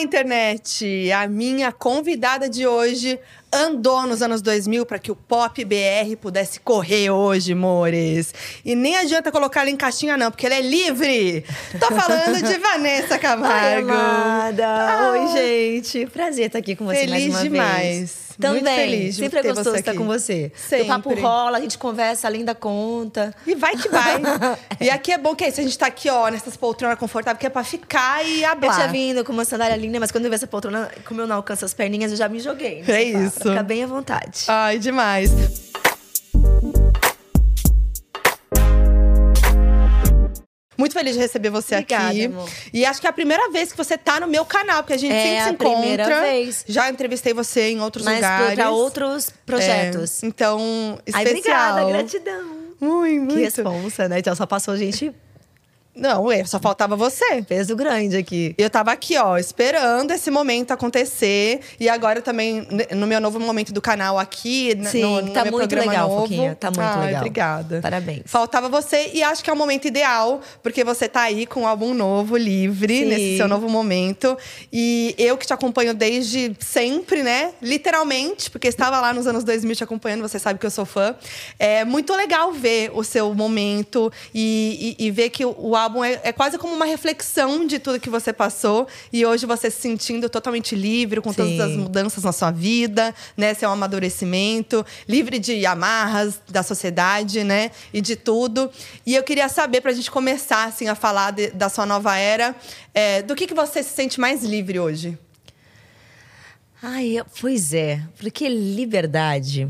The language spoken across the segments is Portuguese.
Olá, internet! A minha convidada de hoje andou nos anos 2000 para que o pop BR pudesse correr hoje, mores. E nem adianta colocar ela em caixinha, não, porque ela é livre. Tô falando de Vanessa Camargo. Oi, amada. Ah. Oi, gente. Prazer estar aqui com você feliz mais uma demais. vez. Também. Muito feliz de Sempre é gostoso você estar com você. Sempre. O papo rola, a gente conversa além da conta. E vai que vai. E aqui é bom que é isso, a gente tá aqui, ó, nessas poltronas confortáveis, que é pra ficar e Eu hablar. tinha vindo com uma sandália linda, mas quando eu vi essa poltrona, como eu não alcanço as perninhas, eu já me joguei. no É sofá, isso. Pra ficar bem à vontade. Ai, demais. Muito feliz de receber você Obrigada, aqui. amor. E acho que é a primeira vez que você tá no meu canal, porque a gente É sempre se a encontra. primeira vez. Já entrevistei você em outros mas lugares. pra outros projetos. É, então, Ai, especial. obrigada, gratidão. Muito, muito. Que responsa, né? Então só passou gente Não, só faltava você. peso grande aqui. Eu tava aqui, ó, esperando esse momento acontecer. E agora também, no meu novo momento do canal aqui, Sim, no, no tá meu muito programa legal, novo. Foquinha, tá muito Ai, legal. Obrigada. Parabéns. Faltava você e acho que é o momento ideal, porque você tá aí com um álbum novo, livre, Sim. nesse seu novo momento. E eu que te acompanho desde sempre, né? Literalmente, porque estava lá nos anos 2000 te acompanhando, você sabe que eu sou fã. É muito legal ver o seu momento e, e- e ver que o, o álbum é, é quase como uma reflexão de tudo que você passou. E hoje você se sentindo totalmente livre, com todas Sim. as mudanças na sua vida, né? Seu amadurecimento, livre de amarras da sociedade, né? E de tudo. E eu queria saber, pra gente começar, assim, a falar de- da sua nova era, é, do que, que você se sente mais livre hoje? Ai, pois é, porque liberdade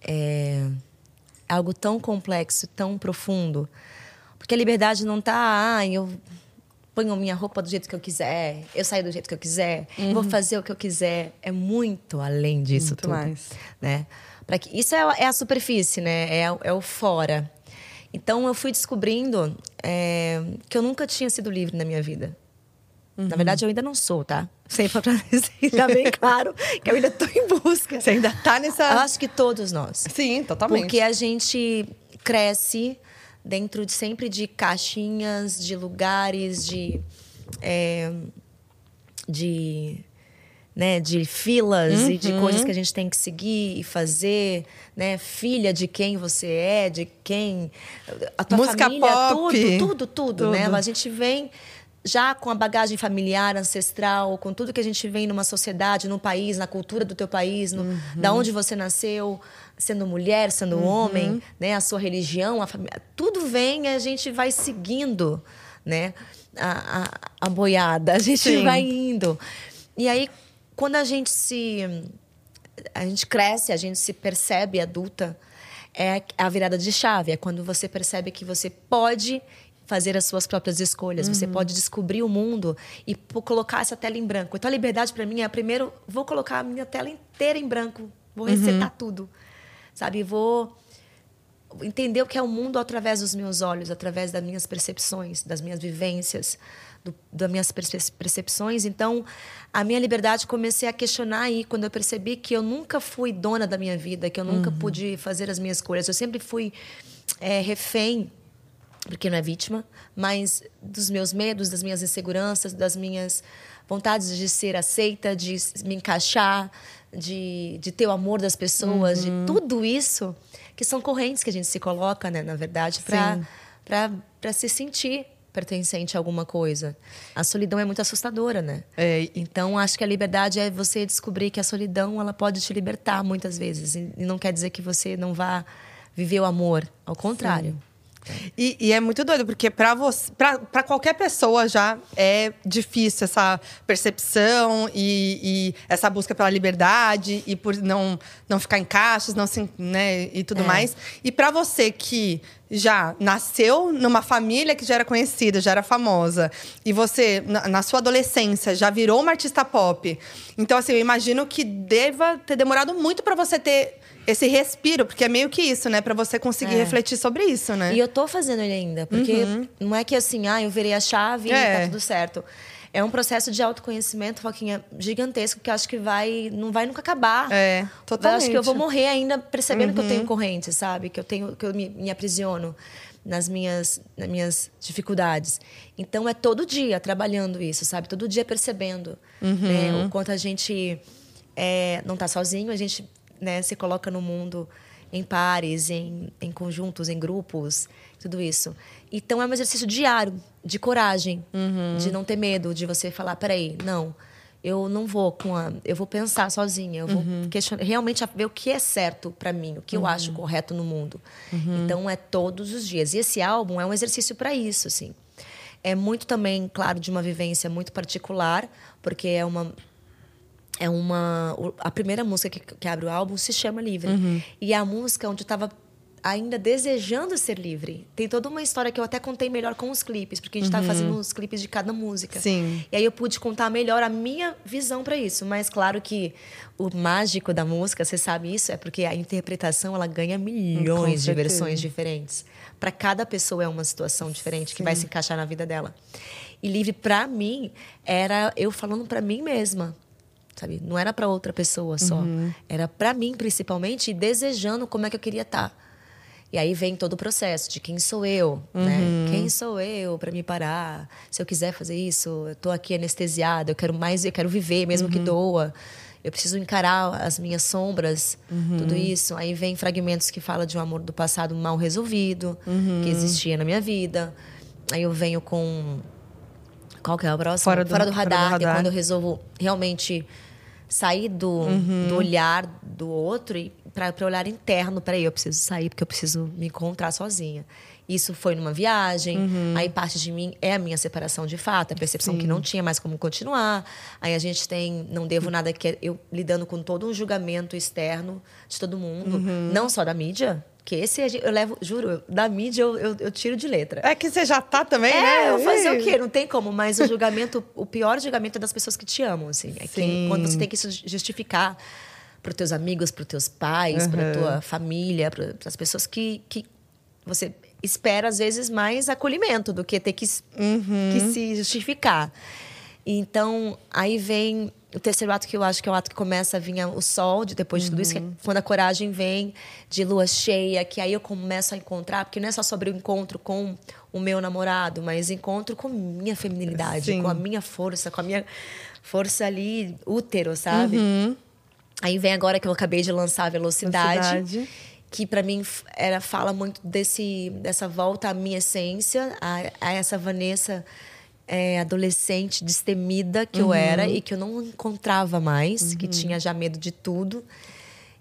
é algo tão complexo, tão profundo. Porque a liberdade não tá, ah, eu ponho minha roupa do jeito que eu quiser, eu saio do jeito que eu quiser, vou fazer o que eu quiser. É muito além disso Muito tudo. mais. Né? Pra que, isso é, a- é a superfície, né? É, o- é o fora. Então eu fui descobrindo é, que eu nunca tinha sido livre na minha vida. Na verdade, eu ainda não sou, tá? Sempre pra deixar bem claro que eu ainda tô em busca. Você ainda tá nessa. Eu acho que todos nós. Sim, totalmente. Porque a gente cresce dentro de sempre de caixinhas, de lugares, de. é, de. Né, de filas e de coisas que a gente tem que seguir e fazer, né? Filha de quem você é, de quem a tua Música família, pop. tudo, tudo, tudo, né? Tudo. A gente vem já com a bagagem familiar, ancestral, com tudo que a gente vem numa sociedade, num país, na cultura do teu país, no, da onde você nasceu, sendo mulher, sendo homem, né, a sua religião, a família, tudo vem e a gente vai seguindo, né, a, a, a boiada, a gente Sim. vai indo. E aí, quando a gente se a gente cresce, a gente se percebe adulta, é a virada de chave. É quando você percebe que você pode fazer as suas próprias escolhas, você pode descobrir o mundo e colocar essa tela em branco. Então a liberdade para mim é primeiro vou colocar a minha tela inteira em branco, vou resetar tudo, sabe? Vou entender o que é o mundo através dos meus olhos, através das minhas percepções, das minhas vivências, do, das minhas perce- percepções. Então, a minha liberdade comecei a questionar aí quando eu percebi que eu nunca fui dona da minha vida, que eu nunca pude fazer as minhas escolhas. Eu sempre fui é, refém porque não é vítima, mas dos meus medos, das minhas inseguranças, das minhas vontades de ser aceita, de me encaixar, de, de ter o amor das pessoas, de tudo isso, que são correntes que a gente se coloca, né, na verdade, para se sentir pertencente a alguma coisa. A solidão é muito assustadora, né? É, Então, acho que a liberdade é você descobrir que a solidão ela pode te libertar muitas vezes. E e não quer dizer que você não vá viver o amor. Ao contrário. E, e é muito doido, porque para você, para qualquer pessoa já é difícil essa percepção e, e essa busca pela liberdade e por não, não ficar em caixas, não se, né, e tudo É. mais. E para você que já nasceu numa família que já era conhecida, já era famosa, e você, na, na sua adolescência, já virou uma artista pop. Então, assim, eu imagino que deva ter demorado muito para você ter esse respiro, porque é meio que isso, né? Pra você conseguir É. refletir sobre isso, né? E eu tô fazendo ele ainda, porque não é que assim, ah, eu virei a chave É. e tá tudo certo. É um processo de autoconhecimento, Foquinha, gigantesco, que eu acho que vai, não vai nunca acabar. É, Eu totalmente. acho que eu vou morrer ainda percebendo que eu tenho corrente, sabe? Que eu tenho, que eu me, me aprisiono. nas minhas, nas minhas dificuldades. Então é todo dia trabalhando isso, sabe? Todo dia percebendo né? o quanto a gente é, não está sozinho, a gente né, se coloca no mundo em pares, em, em conjuntos, em grupos, tudo isso. Então é um exercício diário de coragem, de não ter medo, de você falar, peraí, não, eu não vou com a, eu vou pensar sozinha, eu vou questionar, realmente ver o que é certo para mim, o que eu acho correto no mundo. Então é todos os dias. E esse álbum é um exercício para isso, assim. É muito também, claro, de uma vivência muito particular, porque é uma é uma a primeira música que, que abre o álbum se chama Livre. Uhum. e é a música onde eu estava ainda desejando ser livre. Tem toda uma história que eu até contei melhor com os clipes porque a gente estava fazendo os clipes de cada música. Uhum. Sim. e aí eu pude contar melhor a minha visão para isso. Mas claro que o mágico da música você sabe isso é porque a interpretação ela ganha milhões de versões diferentes. Para cada pessoa é uma situação diferente que vai se encaixar na vida dela. E livre para mim era eu falando para mim mesma sabe? Não era para outra pessoa só. Era para mim, principalmente, e desejando como é que eu queria estar. E aí vem todo o processo de quem sou eu, né? Quem sou eu para me parar? Se eu quiser fazer isso, eu tô aqui anestesiada, eu quero mais, eu quero viver, mesmo que doa. Eu preciso encarar as minhas sombras, tudo isso. Aí vem fragmentos que fala de um amor do passado mal resolvido, que existia na minha vida. Aí eu venho com qual que é a próxima? Fora do- fora do fora do radar, é radar. quando eu resolvo realmente sair do, Uhum. do olhar do outro e para o olhar interno. Peraí, eu preciso sair porque eu preciso me encontrar sozinha. Isso foi numa viagem, Uhum. aí parte de mim é a minha separação de fato, a percepção que não tinha mais como continuar. Aí a gente tem Não Devo Nada, que é eu lidando com todo um julgamento externo de todo mundo, Uhum. não só da mídia, que esse eu levo, juro, da mídia eu, eu, eu tiro de letra. É que você já tá também, É, né? eu fazer o quê? Não tem como. Mas o julgamento, o pior julgamento é das pessoas que te amam, assim. É quem- Sim. quando você tem que se justificar para os teus amigos, para os teus pais, para Aham. tua família, para as pessoas que, que você espera, às vezes, mais acolhimento do que ter que, Uhum. que se justificar. Então, aí vem o terceiro ato que eu acho que é o ato que começa a vir o sol, de, depois de tudo isso, que é Uhum. quando a coragem vem de lua cheia, que aí eu começo a encontrar, porque não é só sobre o encontro com o meu namorado, mas encontro com minha feminilidade, Sim. com a minha força, com a minha força ali útero, sabe? Uhum. Aí vem agora que eu acabei de lançar a Velocidade, Velocidade. que para mim era fala muito desse dessa volta à minha essência, a, a essa Vanessa é, adolescente destemida que eu era e que eu não encontrava mais, que tinha já medo de tudo.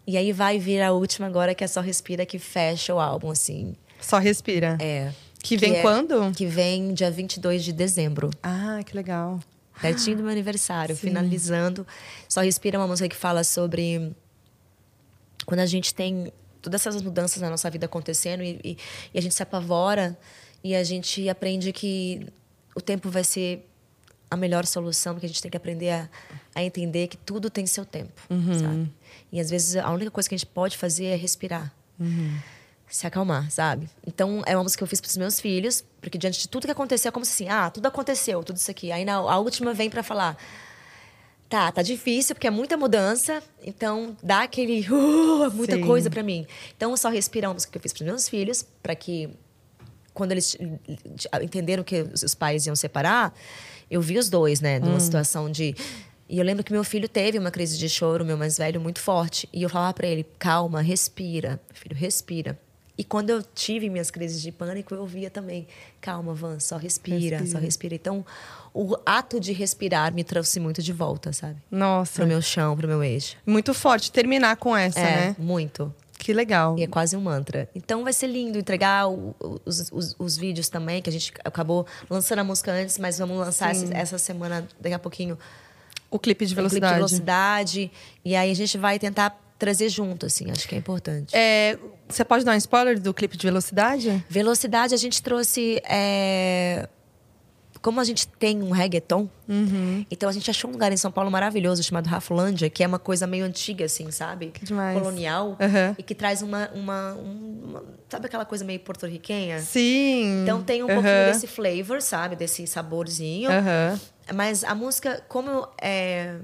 E aí vai vir a última agora que é só respira que fecha o álbum assim. Só respira. É. Que vem é- quando? Que vem dia 22 de dezembro. Ah, que legal. Pertinho do meu aniversário, finalizando. Só respira é uma música que fala sobre quando a gente tem todas essas mudanças na nossa vida acontecendo e, e- e a gente se apavora e a gente aprende que o tempo vai ser a melhor solução, que a gente tem que aprender a, a entender que tudo tem seu tempo, sabe? E às vezes a única coisa que a gente pode fazer é respirar. Se acalmar, sabe? Então, é uma música que eu fiz para os meus filhos, porque diante de tudo que aconteceu, é como se assim, ah, tudo aconteceu, tudo isso aqui. Aí na, a última vem para falar, tá, tá difícil, porque é muita mudança, então dá aquele, uh, muita Sim. coisa para mim. Então, eu só respiro é uma música que eu fiz para os meus filhos, para que quando eles entenderam que os pais iam separar, eu vi os dois, né, numa situação de e eu lembro que meu filho teve uma crise de choro, meu mais velho, muito forte. E eu falava para ele: calma, respira, filho, respira. E quando eu tive minhas crises de pânico, eu via também: calma, Van, só respira, Respira. só respira. Então, o ato de respirar me trouxe muito de volta, sabe? Nossa. Pro meu chão, pro meu eixo. Muito forte terminar com essa, é, né? muito. Que legal. E é quase um mantra. Então vai ser lindo entregar o- os, os, os vídeos também, que a gente acabou lançando a música antes, mas vamos lançar esse- essa semana, daqui a pouquinho, O clipe de o clipe velocidade. de velocidade. E aí a gente vai tentar trazer junto, assim, acho que é importante. É, você pode dar um spoiler do clipe de velocidade? Velocidade, a gente trouxe. é, Como a gente tem um reggaeton, então a gente achou um lugar em São Paulo maravilhoso chamado Rafulândia, que é uma coisa meio antiga, assim, sabe? Que demais. Colonial. Aham. E que traz uma, uma, uma- Sabe aquela coisa meio porto-riquenha? Sim. Então tem um Aham. pouquinho desse flavor, sabe? Desse saborzinho. Mas a música, como eu, é,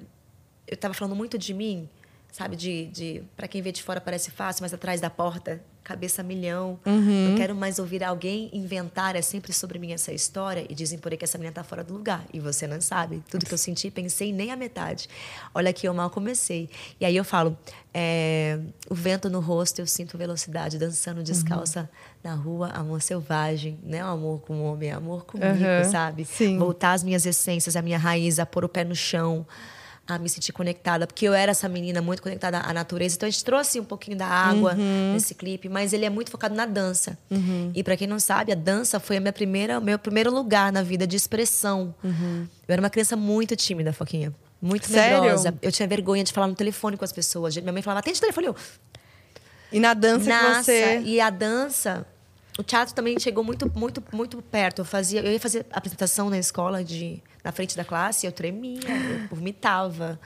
eu tava falando muito de mim, sabe? De, de para quem vê de fora parece fácil, mas atrás da porta cabeça milhão. Uhum. Não quero mais ouvir alguém inventar, é sempre sobre mim essa história. E dizem por aí que essa menina tá fora do lugar. E você não sabe. Tudo que eu senti, pensei nem a metade. Olha que eu mal comecei. E aí eu falo, é, o vento no rosto, eu sinto velocidade, dançando descalça na rua, amor selvagem. Não é um amor com o homem, é amor comigo, Uhum. sabe? Sim. Voltar às minhas essências, a minha raiz, a pôr o pé no chão a me sentir conectada, porque eu era essa menina muito conectada à natureza. Então a gente trouxe um pouquinho da água Uhum. nesse clipe, mas ele é muito focado na dança. E para quem não sabe, a dança foi a minha primeira, meu primeiro lugar na vida de expressão. Eu era uma criança muito tímida, Foquinha. Muito Uhum. Medrosa. Eu tinha vergonha de falar no telefone com as pessoas. Minha mãe falava, atende o telefone. Eu, E na dança Nossa, você. e a dança, o teatro também chegou muito, muito, muito perto. Eu fazia, eu ia fazer apresentação na escola de na frente da classe, eu tremia, eu vomitava.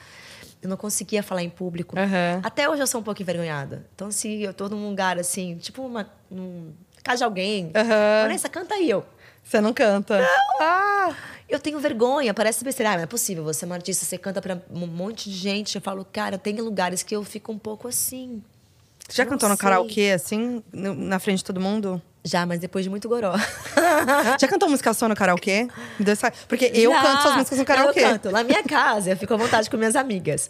Eu não conseguia falar em público. Aham. Até hoje eu sou um pouco envergonhada. Então, se eu tô num lugar assim, tipo uma num, casa de alguém, Aham. Vanessa, canta aí eu. Você não canta? Não! Ah! Eu tenho vergonha, parece besteira. Ah, não é possível, você é uma artista, você canta pra um monte de gente. Eu falo, cara, tem lugares que eu fico um pouco assim. Já Não cantou no sei. karaokê, assim, no- na frente de todo mundo? Já, mas depois de muito goró. Já cantou música só no karaokê? Porque eu Já. canto suas músicas no karaokê. Não, Eu canto. Na minha casa, eu fico à vontade com minhas amigas.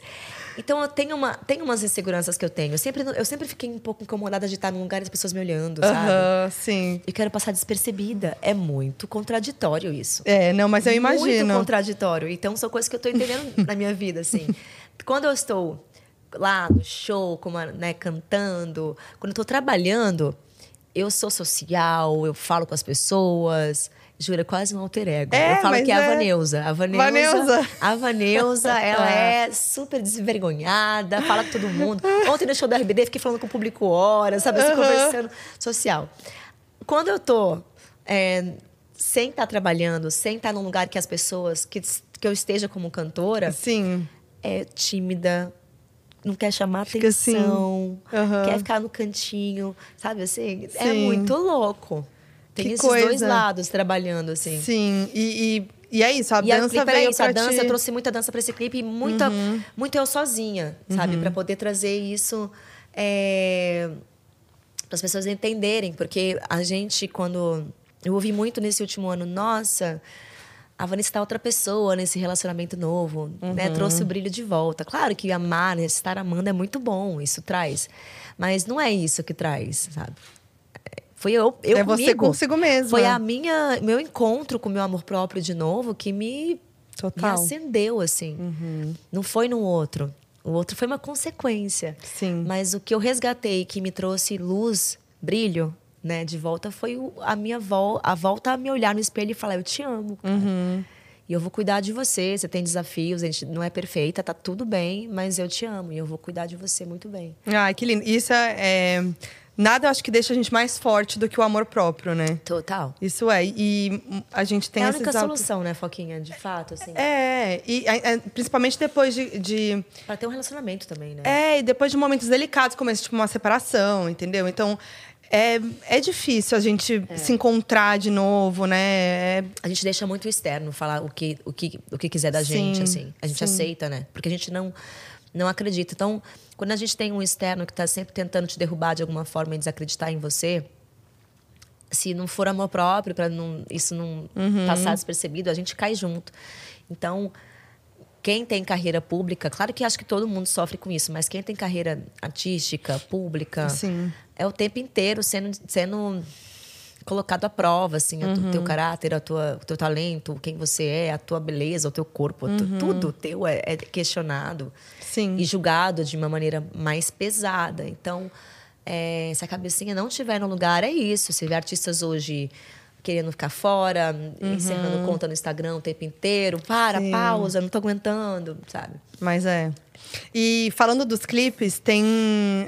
Então, eu tenho, uma, tenho umas inseguranças que eu tenho. Eu sempre, eu sempre fiquei um pouco incomodada de estar num lugar e as pessoas me olhando, sabe? Aham, sim. Eu quero passar despercebida. É muito contraditório isso. É, não, mas eu Muito imagino. contraditório. Então, são coisas que eu estou entendendo na minha vida, assim. Quando eu estou lá no show, como, né, cantando, quando eu estou trabalhando, eu sou social, eu falo com as pessoas. Juro, é quase um alter ego. É, eu falo que é a é. Vaneusa. A Vaneusa, Vaneusa. A Vaneusa, ela é super desvergonhada, fala com todo mundo. Ontem no show da RBD, fiquei falando com o público horas, sabe? Assim, Aham. conversando social. Quando eu tô é, sem estar trabalhando, sem estar num lugar que as pessoas, que, que eu esteja como cantora, Sim. é tímida, não quer chamar Fica assim. atenção, Aham. quer ficar no cantinho, sabe assim? É Sim. muito louco. Tem Que esses dois coisa. lados trabalhando, assim. Sim. E, e, e é isso, a E, a, dança peraí, veio isso, a dança, te... eu trouxe muita dança para esse clipe e muita, Uhum. muito eu sozinha, sabe? Pra poder trazer isso é, para as pessoas entenderem. Porque a gente, quando. Eu ouvi muito nesse último ano, nossa, a Vanessa tá outra pessoa nesse relacionamento novo, né? Uhum. Trouxe o brilho de volta. Claro que amar, né? estar amando é muito bom, isso traz. Mas não é isso que traz, sabe? Foi eu, eu É você comigo. consigo mesma. Foi a minha, meu encontro com o meu amor próprio de novo que me, Total. me acendeu, assim. Não foi no outro. O outro foi uma consequência. Sim. Mas o que eu resgatei, que me trouxe luz, brilho, né, de volta, foi a minha vol a volta a me olhar no espelho e falar: Eu te amo, cara. E eu vou cuidar de você. Você tem desafios, a gente não é perfeita, tá tudo bem, mas eu te amo e eu vou cuidar de você muito bem. Ai, que lindo. Isso é, é- Nada eu acho que deixa a gente mais forte do que o amor próprio, né? Total. Isso é. E a gente tem é a única solução, né, Foquinha? De fato, assim. É, e é, principalmente depois de, de Pra ter um relacionamento também, né? É, e depois de momentos delicados, como esse, tipo uma separação, entendeu? Então, é, é difícil a gente É. se encontrar de novo, né? É- A gente deixa muito o externo falar o que, o que, o que quiser da gente, Sim, assim. A gente sim. aceita, né? Porque a gente não, não acredita. Então, quando a gente tem um externo que está sempre tentando te derrubar de alguma forma e desacreditar em você, se não for amor próprio, para não, isso não Uhum. passar despercebido, a gente cai junto. Então, quem tem carreira pública, claro que acho que todo mundo sofre com isso, mas quem tem carreira artística, pública, Sim. é o tempo inteiro sendo, sendo colocado à prova, assim, o Uhum. teu caráter, a tua, o teu talento, quem você é, a tua beleza, o teu corpo, tu- tudo teu é, é questionado Uhum. Sim. e julgado de uma maneira mais pesada. Então, é, se a cabecinha não estiver no lugar, é isso. Você vê artistas hoje querendo ficar fora, encerrando conta no Instagram o tempo inteiro. Para, Uhum. Sim. pausa, não tô aguentando, sabe? Mas é. E falando dos clipes, tem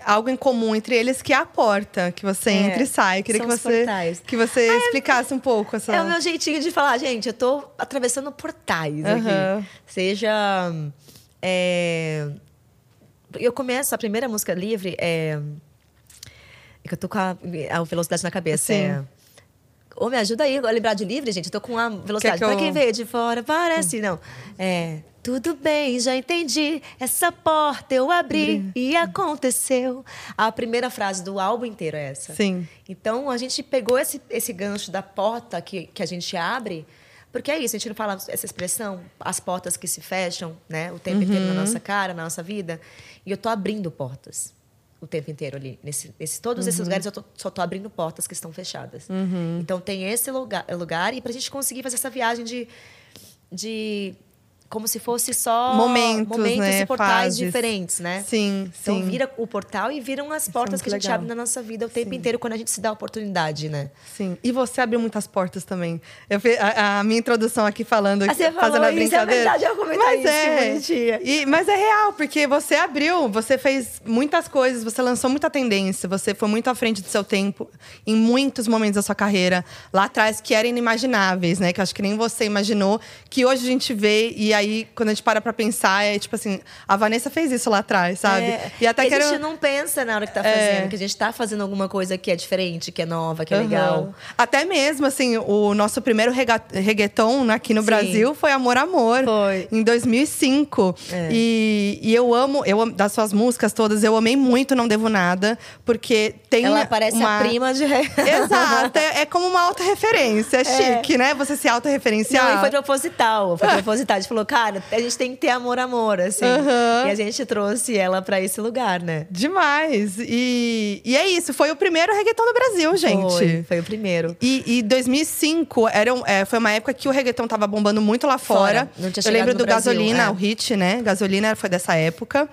algo em comum entre eles que é a porta, que você É, entra e sai. Eu queria que você, portais. que você explicasse um pouco essa. É o meu jeitinho de falar, gente, eu tô atravessando portais Aham. aqui. Seja. é, Eu começo, a primeira música livre é. É que eu tô com a, a velocidade na cabeça. Sim. É... Ô, me ajuda aí a lembrar de livre, gente. Eu tô com a velocidade. Que Pra eu- quem veio de fora, parece. Não. É. Tudo bem, já entendi. Essa porta eu abri e aconteceu. A primeira frase do álbum inteiro é essa. Sim. Então a gente pegou esse, esse gancho da porta que, que a gente abre. Porque é isso, a gente não fala essa expressão, as portas que se fecham, né? O tempo inteiro na nossa cara, na nossa vida. E eu tô abrindo portas o tempo inteiro ali. Nesse, nesse todos esses lugares eu tô, só tô abrindo portas que estão fechadas. Então tem esse lugar, lugar e para a gente conseguir fazer essa viagem de, de como se fosse só Momentos, momentos né? e portais Fases. diferentes, né? Sim, Então sim. vira o portal e viram as portas muito que a gente abre na nossa vida o tempo inteiro quando a gente se dá a oportunidade, né? Sim. E você abriu muitas portas também. Eu fiz a, a minha introdução aqui falando, Ah, você fazendo a isso, é brincadeira. verdade, eu mas isso, é. E, mas é real, porque você abriu, você fez muitas coisas, você lançou muita tendência, você foi muito à frente do seu tempo em muitos momentos da sua carreira lá atrás que eram inimagináveis, né? Que eu acho que nem você imaginou, que hoje a gente vê e aí quando a gente para pra pensar é tipo assim, a Vanessa fez isso lá atrás, sabe? É, e até que a gente não pensa na hora que tá É. fazendo, que a gente tá fazendo alguma coisa que é diferente, que é nova, que é Aham. legal. Até mesmo, assim, o nosso primeiro reggaeton né, aqui no Sim. Brasil foi Amor Amor. Foi. Em 2005. É. E, e eu amo, eu amo- das suas músicas todas, eu amei muito Não Devo Nada, porque tem Ela parece uma... a prima de. Exato, é, é como uma autorreferência, é chique, né? Você se autorreferenciar. Não, e foi proposital. Foi proposital. A gente falou, cara, a gente tem que ter amor, amor, assim. Aham. E a gente trouxe ela pra esse lugar, né? Demais. E, e é isso, foi o primeiro reggaeton do Brasil, gente. Foi, foi o primeiro. E, e 2005 era um- é, foi uma época que o reggaeton tava bombando muito lá fora. Fora. Não tinha Eu lembro do Brasil, Gasolina, é. o hit, né? Gasolina foi dessa época.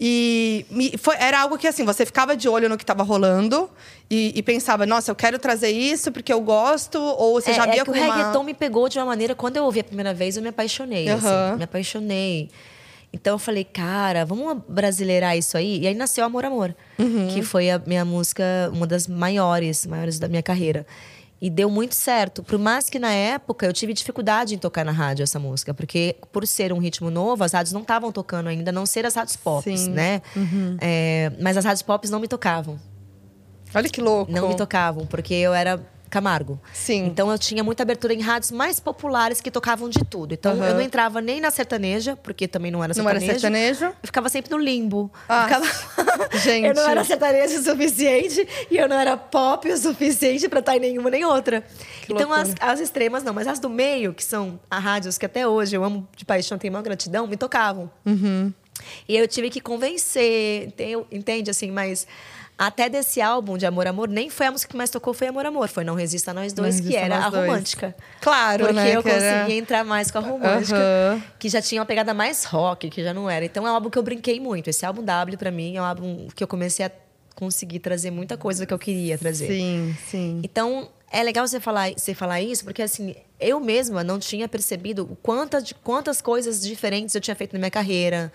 E me- foi- era algo que, assim, você ficava de olho no que tava rolando e, e pensava, nossa, eu quero trazer isso porque eu gosto, ou você é, já via é que o como uma- reggaeton me pegou de uma maneira. Quando eu ouvi a primeira vez, eu me apaixonei. assim, Aham. me apaixonei. Então eu falei, cara, vamos brasileirar isso aí. E aí nasceu Amor Amor, Uhum. que foi a minha música, uma das maiores, maiores da minha carreira. E deu muito certo. Por mais que na época eu tive dificuldade em tocar na rádio essa música, porque por ser um ritmo novo, as rádios não estavam tocando ainda, a não ser as rádios pop, Sim. Uhum. né? É, mas as rádios pop não me tocavam. Olha que louco. Não me tocavam, porque eu era Camargo. Sim. Então eu tinha muita abertura em rádios mais populares que tocavam de tudo. Então Aham. eu não entrava nem na sertaneja, porque também não era Não era sertanejo. sertanejo? Eu ficava sempre no limbo. Ah, ficava- gente. eu não era sertanejo o suficiente e eu não era pop o suficiente pra estar em nenhuma nem outra. Que então as, as extremas não, mas as do meio, que são as rádios que até hoje eu amo de paixão, tenho uma gratidão, me tocavam. Uhum. E eu tive que convencer, ente- entende assim, mas até desse álbum de Amor Amor, nem foi a música que mais tocou, foi Amor Amor, foi Não Resista a Nós Dois, Não que era a Dois. romântica. Claro, Porque né, eu que era- consegui entrar mais com a romântica, que já tinha uma pegada mais rock, que já não era. Então é um álbum que eu brinquei muito. Esse álbum W, pra mim, é um álbum que eu comecei a conseguir trazer muita coisa que eu queria trazer. Sim, sim. Então, é legal você falar, você falar isso, porque assim, eu mesma não tinha percebido o quanta, de quantas coisas diferentes eu tinha feito na minha carreira.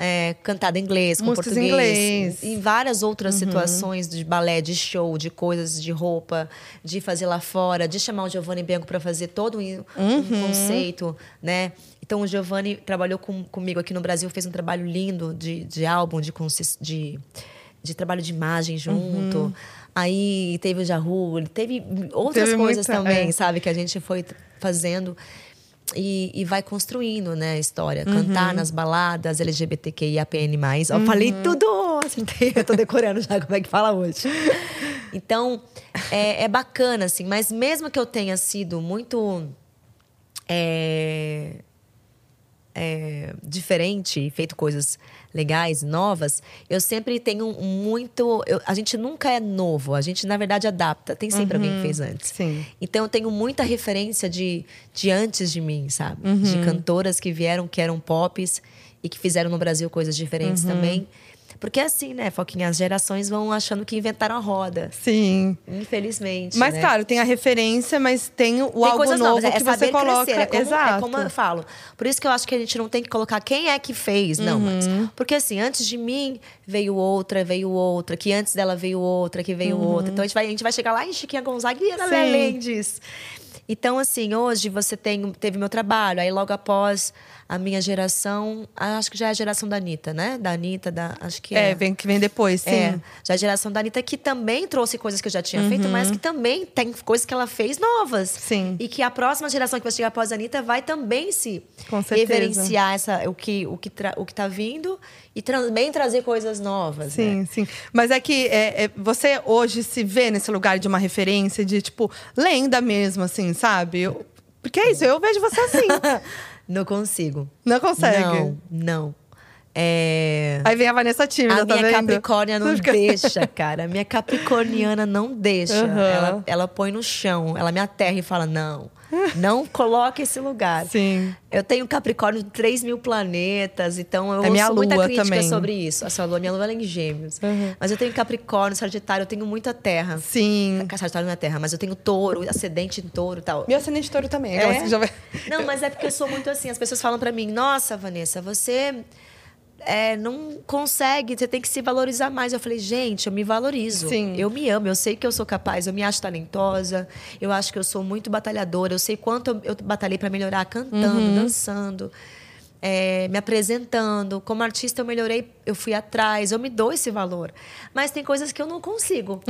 É, cantado em inglês, com Músicas em português. inglês. Em várias outras situações de balé, de show, de coisas de roupa, de fazer lá fora, de chamar o Giovanni Bianco para fazer todo um, um conceito, né? Então, o Giovanni trabalhou com, comigo aqui no Brasil, fez um trabalho lindo de, de álbum, de, de, de trabalho de imagem junto. Aí teve o Jahu, teve outras Teve coisas muita- também, é. sabe? Que a gente foi fazendo. E, e vai construindo, né, a história. Cantar nas baladas, LGBTQIAPN+. Ó, falei tudo! Acertei, eu tô decorando já como é que fala hoje. Então, é, é bacana, assim. Mas mesmo que eu tenha sido muito... é, é, diferente e feito coisas legais, novas, eu sempre tenho muito. eu- a gente nunca é novo, a gente, na verdade, adapta. Tem sempre alguém que fez antes. Sim. Então eu tenho muita referência de, de antes de mim, sabe? De cantoras que vieram, que eram pops e que fizeram no Brasil coisas diferentes também. Porque é assim, né, Foquinha? As gerações vão achando que inventaram a roda. Sim. Infelizmente. Mas, né? claro, tem a referência, mas tem o Tem algo coisas novo novas, é que saber você coloca. crescer. É como, Exato. é como eu falo. Por isso que eu acho que a gente não tem que colocar quem é que fez, não, mas. Uhum. Porque assim, antes de mim veio outra, veio outra, que antes dela veio outra, que veio outra. Então a gente, vai, a gente vai chegar lá em Chiquinha Gonzaga e Uhum. Sim. além disso. Então, assim, hoje você tem, teve meu trabalho, aí logo após a minha geração, acho que já é a geração da Anitta, né? Da Anitta, da, acho que É, é. vem, que vem depois, sim. É, já a geração da Anitta que também trouxe coisas que eu já tinha feito, mas que também tem coisas que ela fez novas. Uhum. Sim. E que a próxima geração que vai chegar após a Anitta vai também se reverenciar essa, o, que, o, que tra, o que tá vindo e também trazer coisas novas. Sim, né? sim. Mas é que é, é, você hoje se vê nesse lugar de uma referência, de tipo, lenda mesmo, assim, sabe? Eu- porque é isso, eu vejo você assim. Não consigo. Não consegue? Não, não. É... Aí vem a Vanessa tímida, A tá minha vendo? Capricórnia não deixa, cara. A minha Capricorniana não deixa. Aham. Ela, ela põe no chão, ela me aterra e fala: não, não coloque esse lugar. Sim. Eu tenho Capricórnio de 3 mil planetas, então eu É minha ouço muita crítica também. sobre isso. A sua lua, minha lua ela é em gêmeos. Uhum. Mas eu tenho Capricórnio, Sagitário, eu tenho muita terra. Sim. Sagitário não é terra, mas eu tenho touro, ascendente em touro e tal. Meu ascendente touro também. É? aquelas que já Não, mas é porque eu sou muito assim. As pessoas falam pra mim: Nossa, Vanessa, você é, não consegue, você tem que se valorizar mais. Eu falei: Gente, eu me valorizo. Sim. Eu me amo, eu sei que eu sou capaz, eu me acho talentosa, eu acho que eu sou muito batalhadora, eu sei quanto eu, eu batalhei pra melhorar cantando, Uhum. dançando. é, me apresentando, como artista eu melhorei, eu fui atrás, eu me dou esse valor. Mas tem coisas que eu não consigo,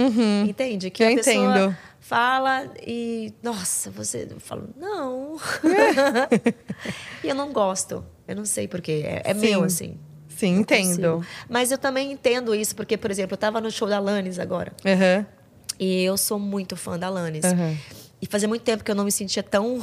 entende? Que Uhum. Eu a pessoa entendo. fala e nossa, você eu falo não. e eu não gosto. Eu não sei porquê. É, é meu assim. Sim, Não entendo. consigo. Mas eu também entendo isso porque, por exemplo, eu tava no show da Alanis agora. Aham. E eu sou muito fã da Alanis. Aham. E fazia muito tempo que eu não me sentia tão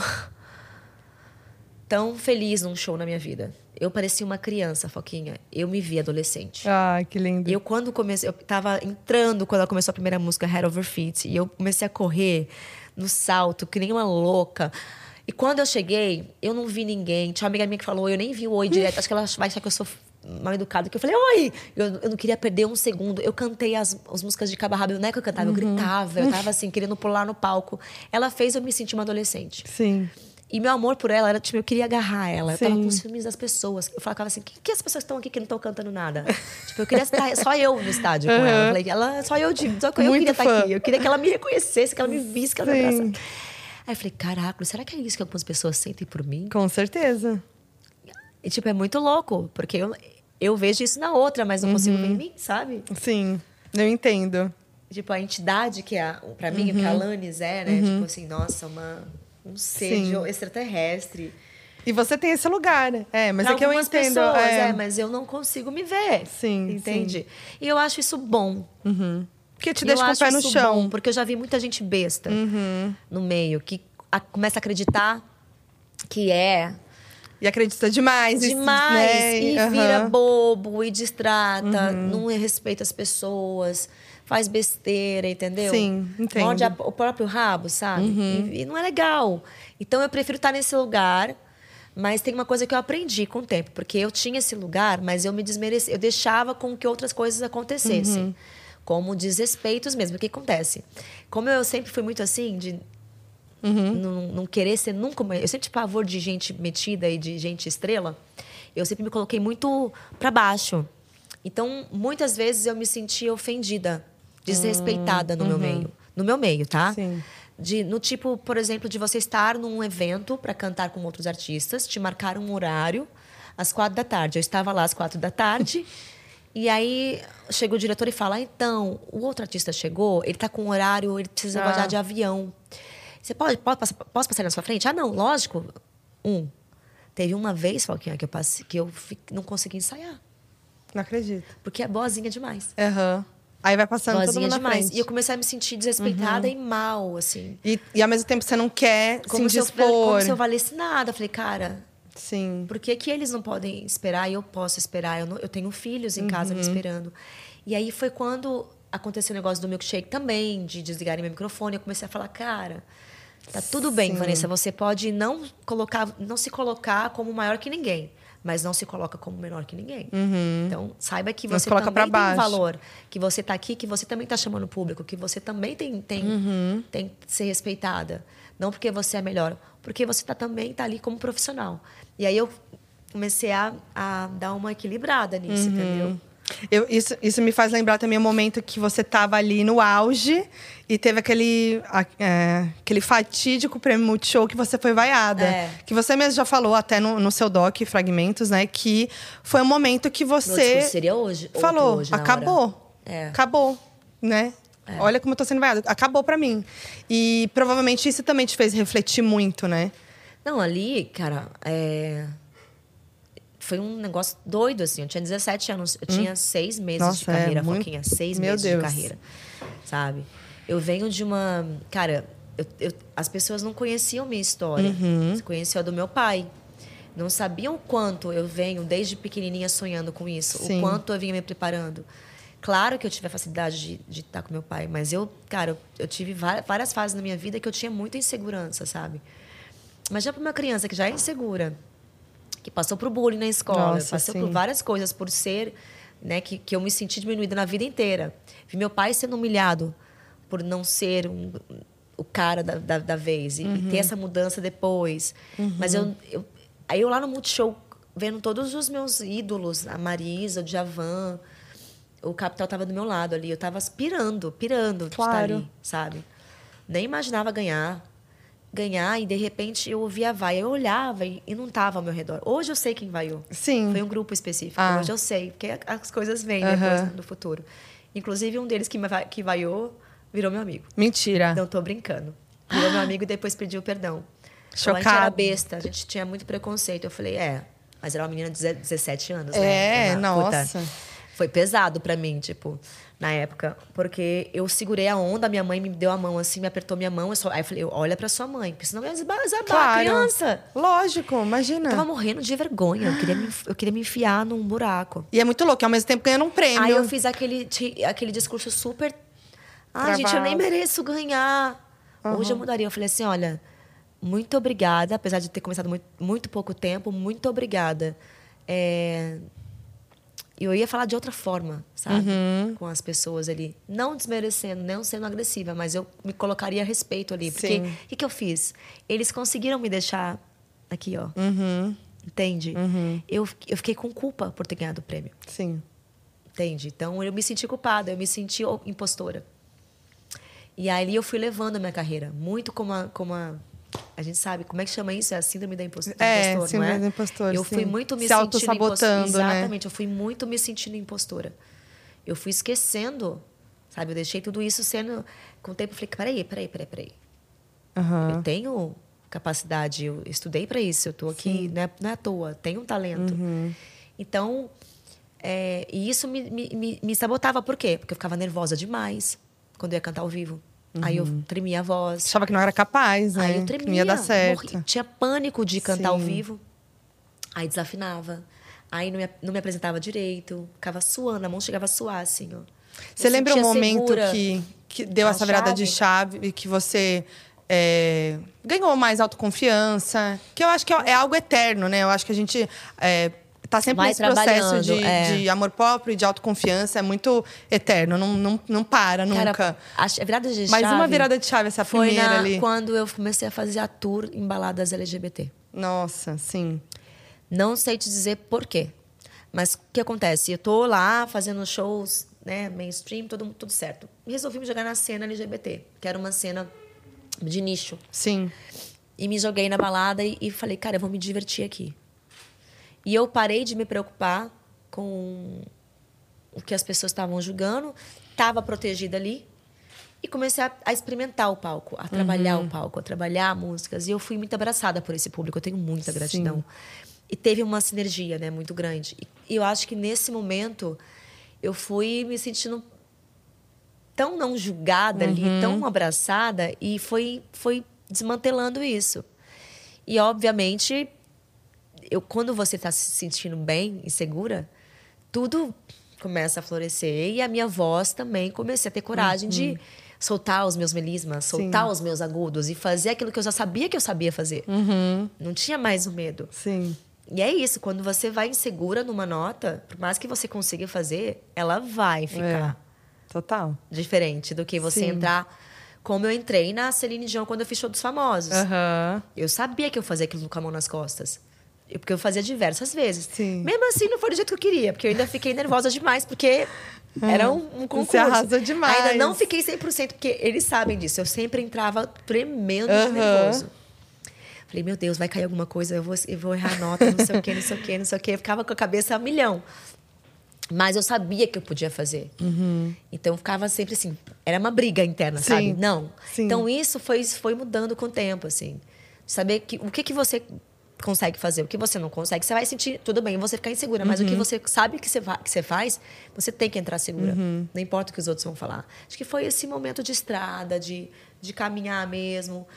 tão feliz num show na minha vida. Eu parecia uma criança, Foquinha. Eu me vi adolescente. Ai, que lindo. Eu, quando comecei, eu tava entrando quando ela começou a primeira música, Head Over Feet, e eu comecei a correr no salto, que nem uma louca. E quando eu cheguei, eu não vi ninguém. Tinha uma amiga minha que falou, eu nem vi o oi direto. Acho que ela vai achar que eu sou mal educada. Que eu falei, oi! Eu, eu não queria perder um segundo. Eu cantei as, as músicas de rabo. Não é que eu cantava, eu gritava. Eu tava assim, querendo pular no palco. Ela fez eu me sentir uma adolescente. Sim. E meu amor por ela era, tipo, eu queria agarrar ela. Eu tava Sim. com ciúmes das pessoas. Eu falava assim, que, que as pessoas estão aqui que não estão cantando nada? tipo, eu queria estar só eu no estádio com ela. Eu falei, ela, só eu, só que eu Muito queria estar fã. aqui. Eu queria que ela me reconhecesse, que ela me visse, que ela me Sim. abraçasse. Aí eu falei, caraca, será que é isso que algumas pessoas sentem por mim? Com certeza. E, tipo, é muito louco, porque eu, eu vejo isso na outra, mas não consigo Uhum. ver em mim, sabe? Sim. Eu entendo. Tipo, a entidade que é, pra mim, o que a Alanis é, né? Tipo assim, nossa, uma, um ser Uhum. Sim. extraterrestre. E você tem esse lugar. É, mas Pra é que eu entendo. Pessoas, é. é. mas eu não consigo me ver. Sim, Entende? E eu acho isso bom. Porque te eu deixa com o pé no chão. Uhum. bom, porque eu já vi muita gente besta no meio que a- começa a acreditar que é E acredita demais. demais né? e Aham. vira bobo e distrata, não respeita as pessoas, faz besteira, entendeu? Sim, entendo. Uhum. Morde o próprio rabo, sabe? E, e não é legal. Então eu prefiro estar nesse lugar. Mas tem uma coisa que eu aprendi com o tempo, porque eu tinha esse lugar, mas eu me desmerecia, eu deixava com que outras coisas acontecessem, Uhum. como desrespeitos mesmo. O que acontece? Como eu sempre fui muito assim, de Uhum. não, não querer ser nunca uma. Eu sempre tive pavor de gente metida e de gente estrela. Eu sempre me coloquei muito para baixo. Então, muitas vezes eu me sentia ofendida, desrespeitada no meu meio. No meu meio, tá? Sim. De, no tipo, por exemplo, de você estar num evento para cantar com outros artistas, te marcar um horário às quatro da tarde. Eu estava lá às quatro da tarde. E aí chega o diretor e fala: ah, então, o outro artista chegou, ele está com horário, ele precisa Ah. viajar de avião. Você pode, pode passar, posso passar na sua frente? Ah, não, lógico. Um. Teve uma vez, Falquinha, que eu, passei, que eu não consegui ensaiar. Não acredito. Porque é boazinha demais. Aham. Aí vai passando todo Boazinha mundo na demais. frente. Uhum. E eu comecei a me sentir desrespeitada e mal, assim. E, e ao mesmo tempo você não quer Como se se, eu, como se eu valesse nada. Falei, cara, Sim. por que, que eles não podem esperar e eu posso esperar? Eu, não- eu tenho filhos em casa me Uhum. esperando. E aí foi quando aconteceu o negócio do milkshake também, de desligarem meu microfone. Eu comecei a falar, cara, tá tudo bem, Sim. Vanessa. Você pode não colocar, não se colocar como maior que ninguém. Mas não se coloca como menor que ninguém. Então, saiba que Uhum. Você também tem um baixo. valor. Que você tá aqui, que você também tá chamando o público. Que você também tem, tem, Uhum. tem que ser respeitada. Não porque você é melhor. Porque você tá, também tá ali como profissional. E aí eu comecei a, a dar uma equilibrada nisso, Uhum. entendeu? Eu, isso, isso me faz lembrar também o momento que você estava ali no auge e teve aquele, é, aquele fatídico prêmio Multishow que você foi vaiada. É. Que você mesmo já falou até no, no seu doc, Fragmentos, né? Que foi um momento que Meu você discurso seria hoje. falou, hoje, acabou. É. Acabou, né? Olha como eu tô sendo vaiada. Acabou pra mim. E provavelmente isso também te fez refletir muito, né? Não, ali, cara, é... foi um negócio doido, assim. Eu tinha 17 anos, eu tinha seis meses Hum. Nossa, de carreira, é muito- Foquinha. Seis Meu meses Deus. de carreira, sabe? Eu venho de uma... Cara, eu- eu- as pessoas não conheciam minha história. Uhum. Conheciam a do meu pai. Não sabiam o quanto eu venho, desde pequenininha, sonhando com isso. Sim. O quanto eu vinha me preparando. Claro que eu tive a facilidade de, de estar com meu pai, mas eu, cara, eu, eu tive va- várias fases na minha vida que eu tinha muita insegurança, sabe? Mas já para uma criança que já é insegura, que passou por bullying na escola, Nossa, passou sim. por várias coisas por ser, né, que, que eu me senti diminuída na vida inteira. Vi meu pai sendo humilhado por não ser um- o cara da, da, da vez e, e Uhum. ter essa mudança depois. Mas eu, eu aí eu lá no Multishow vendo todos os meus ídolos, a Marisa, o Djavan, o Capital tava do meu lado ali, eu tava pirando, pirando de Claro. estar ali, sabe? Nem imaginava ganhar ganhar e de repente eu ouvia a vaia. Eu olhava e, e não estava ao meu redor. Hoje eu sei quem vaiou. Sim. Foi um grupo específico. Ah. Hoje eu sei, porque as coisas vêm Aham. depois no futuro. Inclusive, um deles que, me va- que vaiou virou meu amigo. Mentira. Não tô brincando. Virou meu amigo e depois pediu perdão. Falou, A gente era besta, a gente tinha muito preconceito. Eu falei, é. Mas era uma menina de 17 anos, né? É, nossa. Foi pesado pra mim, tipo, na época. Porque eu segurei a onda, minha mãe me deu a mão assim, me apertou minha mão. Eu só, aí eu falei, olha pra sua mãe, porque senão eu ia desaba- desabar, Claro. criança. Lógico, imagina. Eu tava morrendo de vergonha. Eu queria, me, eu queria me enfiar num buraco. E é muito louco, ao mesmo tempo ganhando um prêmio. Aí eu fiz aquele, aquele discurso super. Ah, gente, eu nem mereço ganhar. Hoje eu mudaria. Eu falei assim: olha, muito obrigada, apesar de ter começado muito, muito pouco tempo, muito obrigada. É, Eu ia falar de outra forma, sabe? Uhum. Com as pessoas ali. Não desmerecendo, não sendo agressiva, mas eu me colocaria a respeito ali. Porque o que, que eu fiz? Eles conseguiram me deixar aqui, ó. Uhum, Entende? Eu, eu fiquei com culpa por ter ganhado o prêmio. sim. Entende? Então eu me senti culpada, eu me senti impostora. E aí eu fui levando a minha carreira, muito como a, como a, a gente sabe, como é que chama isso? É a síndrome da impos- do É, impostor, síndrome não é? do impostor, Eu sim. fui muito me Se sentindo impostora. né? Exatamente, eu fui muito me sentindo impostora. Eu fui esquecendo, sabe? Eu deixei tudo isso sendo com o tempo eu falei, peraí, peraí, peraí, peraí. Aham. Eu tenho capacidade, eu estudei para isso, eu estou aqui, não é, não é à toa, tenho um talento. Uhum. Então, é, e isso me, me, me, me sabotava, por quê? Porque eu ficava nervosa demais quando eu ia cantar ao vivo. Aí eu tremia a voz. Achava que não era capaz, né? Aí eu que tremia. não ia dar certo. morri- tinha pânico de cantar ao Sim. vivo. Aí desafinava. Aí não me, não me apresentava direito. Ficava suando, a mão chegava a suar, assim, ó. Você lembra o momento que, que deu essa virada de chave e que você é, ganhou mais autoconfiança? Que eu acho que é, é algo eterno, né? Eu acho que a gente é, tá sempre Vai nesse processo de, é. de amor próprio e de autoconfiança. É muito eterno, não, não, não para nunca. Cara, a ch- a virada de Mas chave uma virada de chave, essa foi primeira na- ali. quando eu comecei a fazer a tour em baladas LGBT. Nossa, sim. Não sei te dizer por quê. Mas o que acontece? Eu tô lá fazendo shows, né, mainstream, tudo, tudo certo. Resolvi me jogar na cena LGBT, que era uma cena de nicho. Sim. E me joguei na balada e, e falei, cara, eu vou me divertir aqui. E eu parei de me preocupar com o que as pessoas estavam julgando, estava protegida ali e comecei a, a experimentar o palco, a trabalhar o palco, a trabalhar músicas. E eu fui muito abraçada por esse público, eu tenho muita Sim. gratidão. E teve uma sinergia, né, muito grande. E, eu acho que nesse momento eu fui me sentindo tão não julgada ali, tão abraçada e foi foi desmantelando isso. E obviamente, eu quando você está se sentindo bem e segura, tudo começa a florescer e a minha voz também comecei a ter coragem de soltar os meus melismas, soltar os meus agudos e fazer aquilo que eu já sabia que eu sabia fazer. Não tinha mais o medo. Sim. E é isso, quando você vai insegura numa nota, por mais que você consiga fazer, ela vai ficar Total. diferente do que você Sim. entrar como eu entrei na Celine Dion quando eu fiz show dos famosos. Aham. Eu sabia que eu fazia aquilo com a mão nas costas. Porque eu fazia diversas vezes. Sim. Mesmo assim, não foi do jeito que eu queria, porque eu ainda fiquei nervosa demais, porque era um, um concurso. Você arrasou demais. Ainda não fiquei 100%, porque eles sabem disso. Eu sempre entrava tremendo de Aham. nervoso. Falei, meu Deus, vai cair alguma coisa, eu vou, eu vou errar a nota, não sei o quê, não sei o quê, não sei o quê. Eu ficava com a cabeça a milhão. Mas eu sabia que eu podia fazer. Então eu ficava sempre assim, era uma briga interna, Sim. sabe? Não. Sim. Então isso foi, foi mudando com o tempo, assim. Saber que, o que, que você consegue fazer, o que você não consegue, você vai sentir, tudo bem, você ficar insegura, mas o que você sabe que você, que você faz, você tem que entrar segura. Não importa o que os outros vão falar. Acho que foi esse momento de estrada, de, de caminhar mesmo.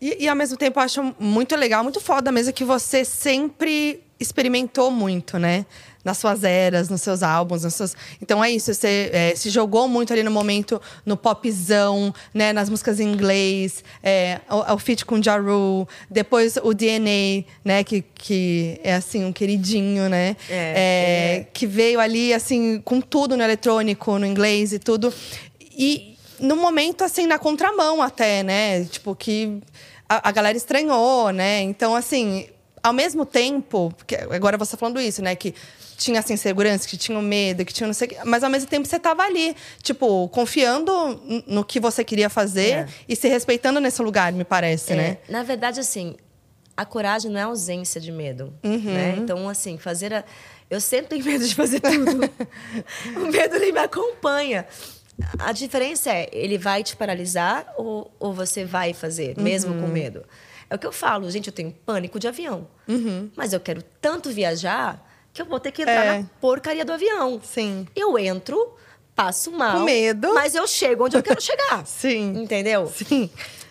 E, e, ao mesmo tempo eu acho muito legal, muito foda mesmo que você sempre experimentou muito, né? Nas suas eras, nos seus álbuns, nos seus... Então é isso, você é, se jogou muito ali no momento, no popzão, né? Nas músicas em inglês, é, o, o feat com Ja Rule, depois o DNA, né? Que, que é assim, um queridinho, né? É, é. Que veio ali, assim, com tudo no eletrônico, no inglês e tudo. E no momento, assim, na contramão até, né? Tipo, que a, a galera estranhou, né? Então, assim, ao mesmo tempo, porque agora você tá falando isso, né? Que tinha assim, segurança, que tinha medo, que tinha não sei o quê, mas ao mesmo tempo você tava ali, tipo, confiando no que você queria fazer É. e se respeitando nesse lugar, me parece, É, né? Na verdade, assim, a coragem não é ausência de medo, Uhum. né? Então, assim, fazer a... Eu sempre tenho medo de fazer tudo. o medo, ele me acompanha. A diferença é, ele vai te paralisar ou, ou você vai fazer, mesmo Uhum. com medo? É o que eu falo, gente, eu tenho pânico de avião. Uhum. Mas eu quero tanto viajar que eu vou ter que entrar É. na porcaria do avião. Sim. Eu entro, passo mal. Com medo. Mas eu chego onde eu quero chegar. Sim. Entendeu? Sim.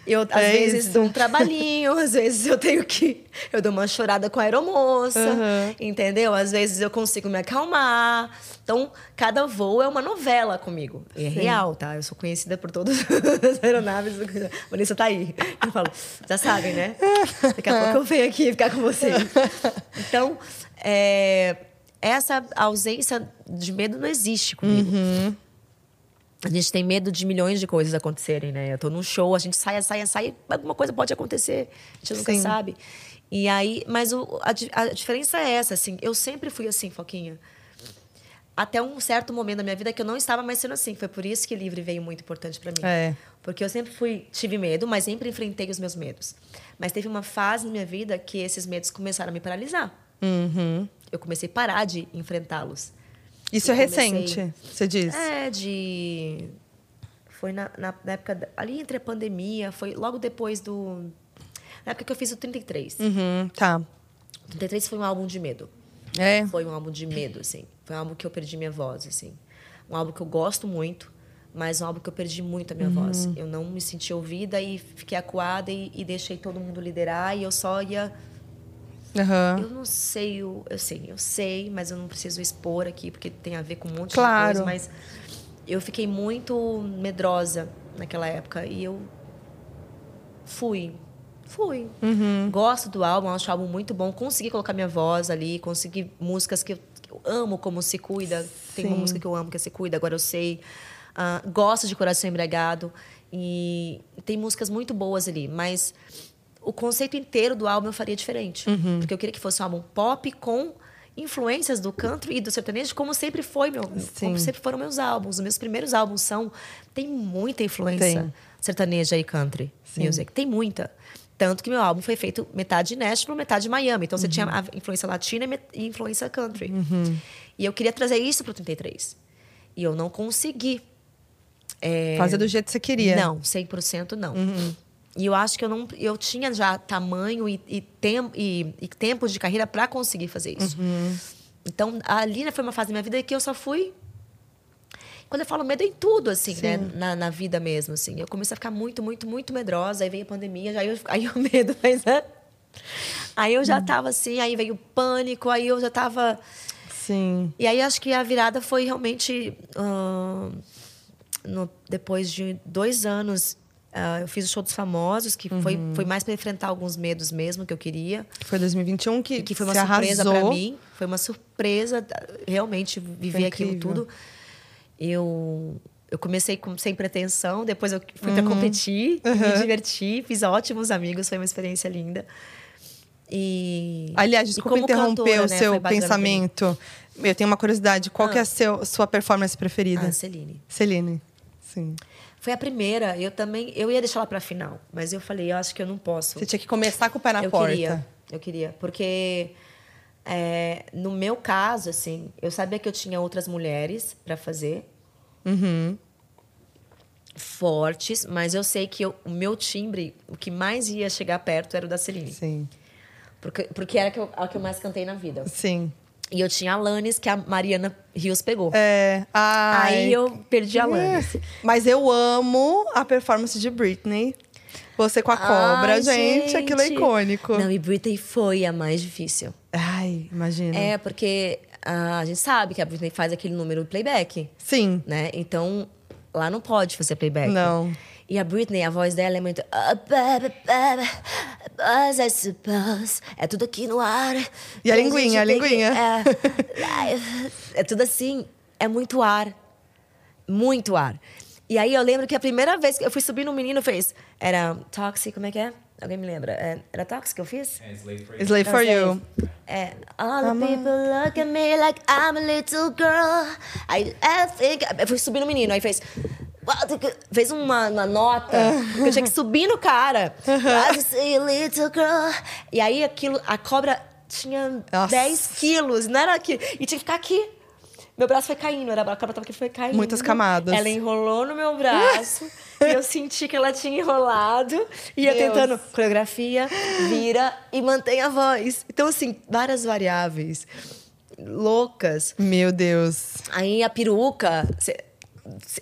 Eu, às É vezes, isso. dou um trabalhinho, às vezes eu tenho que. Eu dou uma chorada com a aeromoça, Uhum. entendeu? Às vezes eu consigo me acalmar. Então, cada voo é uma novela comigo. E é real, tá? Eu sou conhecida por todas as aeronaves. Vanessa tá aí. Eu falo, já sabem, né? Daqui a pouco eu venho aqui ficar com vocês. Então, é, essa ausência de medo não existe comigo. Uhum. A gente tem medo de milhões de coisas acontecerem, né? Eu tô num show, a gente sai, sai, sai, alguma coisa pode acontecer. A gente nunca Sim. sabe. E aí, mas o, a, a diferença é essa, assim. Eu sempre fui assim, Foquinha. Até um certo momento da minha vida que eu não estava mais sendo assim. Foi por isso que livre veio muito importante para mim. É. Porque eu sempre fui, tive medo, mas sempre enfrentei os meus medos. Mas teve uma fase na minha vida que esses medos começaram a me paralisar. Uhum. Eu comecei a parar de enfrentá-los. Isso é comecei- recente, você diz? É, de. Foi na, na, na época. da- Ali entre a pandemia, foi logo depois do. Na época que eu fiz o 33. Uhum, tá. O 33 foi um álbum de medo. É. Foi um álbum de medo, assim. Foi um álbum que eu perdi minha voz, assim. Um álbum que eu gosto muito, mas um álbum que eu perdi muito a minha voz. Eu não me senti ouvida e fiquei acuada e, e deixei todo mundo liderar e eu só ia. Aham. Eu não sei, eu, eu sei, eu sei, mas eu não preciso expor aqui, porque tem a ver com um monte Claro. de coisa. Mas eu fiquei muito medrosa naquela época e eu fui. Fui. Uhum. Gosto do álbum, acho o álbum muito bom. Consegui colocar minha voz ali, consegui músicas que eu, que eu amo como Se Cuida. Tem uma Sim. música que eu amo que é Se Cuida, agora eu sei. Ah, gosto de Coração Embriagado. E tem músicas muito boas ali, mas o conceito inteiro do álbum eu faria diferente. Uhum. Porque eu queria que fosse um álbum pop com influências do country e do sertanejo, como sempre foi meu, Sim. como sempre foram meus álbuns. Os meus primeiros álbuns são tem muita influência Tem. sertaneja e country Sim. music, tem muita. Tanto que meu álbum foi feito metade Nashville, metade Miami. Então você tinha Uhum. a influência latina e influência country. E eu queria trazer isso pro 33. E eu não consegui. É, Fazer do jeito que você queria. não, 100% não. E eu acho que eu não eu tinha já tamanho e, e, tem, e, e tempo de carreira para conseguir fazer isso. Então, ali né, foi uma fase da minha vida que eu só fui quando eu falo medo é em tudo, assim, né? Na, na vida mesmo, assim. Eu comecei a ficar muito, muito, muito medrosa. Aí veio a pandemia, aí, eu, aí o medo fez... né? Aí eu já tava assim, aí veio o pânico, aí eu já tava... Sim. E aí acho que a virada foi realmente ahn, no- depois de dois anos. Ah, eu fiz o show dos famosos, que foi, Uhum. foi mais para enfrentar alguns medos mesmo que eu queria. Foi 2021 que, E que foi uma surpresa para mim. Foi uma surpresa ah, realmente viver Foi aquilo tudo. Eu, eu comecei com, sem pretensão, depois eu fui Uhum. para competir, me diverti, fiz ótimos amigos, foi uma experiência linda. E, Aliás, desculpa interromper cantora, o né, seu foi pensamento. Eu tenho uma curiosidade. Qual que é a seu, sua performance preferida? Ah, Celine. Celine. Sim. Foi a primeira. Eu também. Eu ia deixar ela pra final, mas eu falei, eu acho que eu não posso. Você tinha que começar com o pé na eu porta. queria. Eu queria. Porque é, no meu caso, assim, eu sabia que eu tinha outras mulheres pra fazer. Uhum. Fortes, mas eu sei que eu- o meu timbre, o que mais ia chegar perto era o da Celine. Sim. Porque, porque era a que eu- a que eu mais cantei na vida. Sim. E eu tinha a Alanis, que a Mariana Rios pegou. É. Ai. Aí eu perdi a Alanis. Mas eu amo a performance de Britney. Você com a cobra, Ai, gente, aquilo é icônico. Não, e Britney foi a mais difícil. Ai, imagina. É, porque ah, a gente sabe que a Britney faz aquele número playback, Sim. né? Então, lá não pode fazer playback. Não. E a Britney, a voz dela é muito. "Ah, baby, baby, as I suppose. É tudo aqui no ar. E a linguinha, a que- linguinha. É, é tudo assim. É muito ar. Muito ar. E aí eu lembro que a primeira vez que eu fui subir no menino fez. Era Toxic, como é que é? Alguém me lembra? É, Era Toxic que eu fiz? É, Slave for Slave for you. É, all the people look at me like I'm a little girl. I, I think. Eu fui subir no menino, aí fez. Fez uma, uma nota que eu tinha que subir no cara. E aí aquilo, a cobra tinha Nossa. 10 quilos, não era aqui. E tinha que ficar aqui. Meu braço foi caindo, era, a cobra tava aqui, foi caindo. Muitas camadas. Ela enrolou no meu braço. e eu senti que ela tinha enrolado. E ia tentando coreografia, vira e mantém a voz. Então, assim, várias variáveis loucas. Meu Deus. Aí a peruca, cê-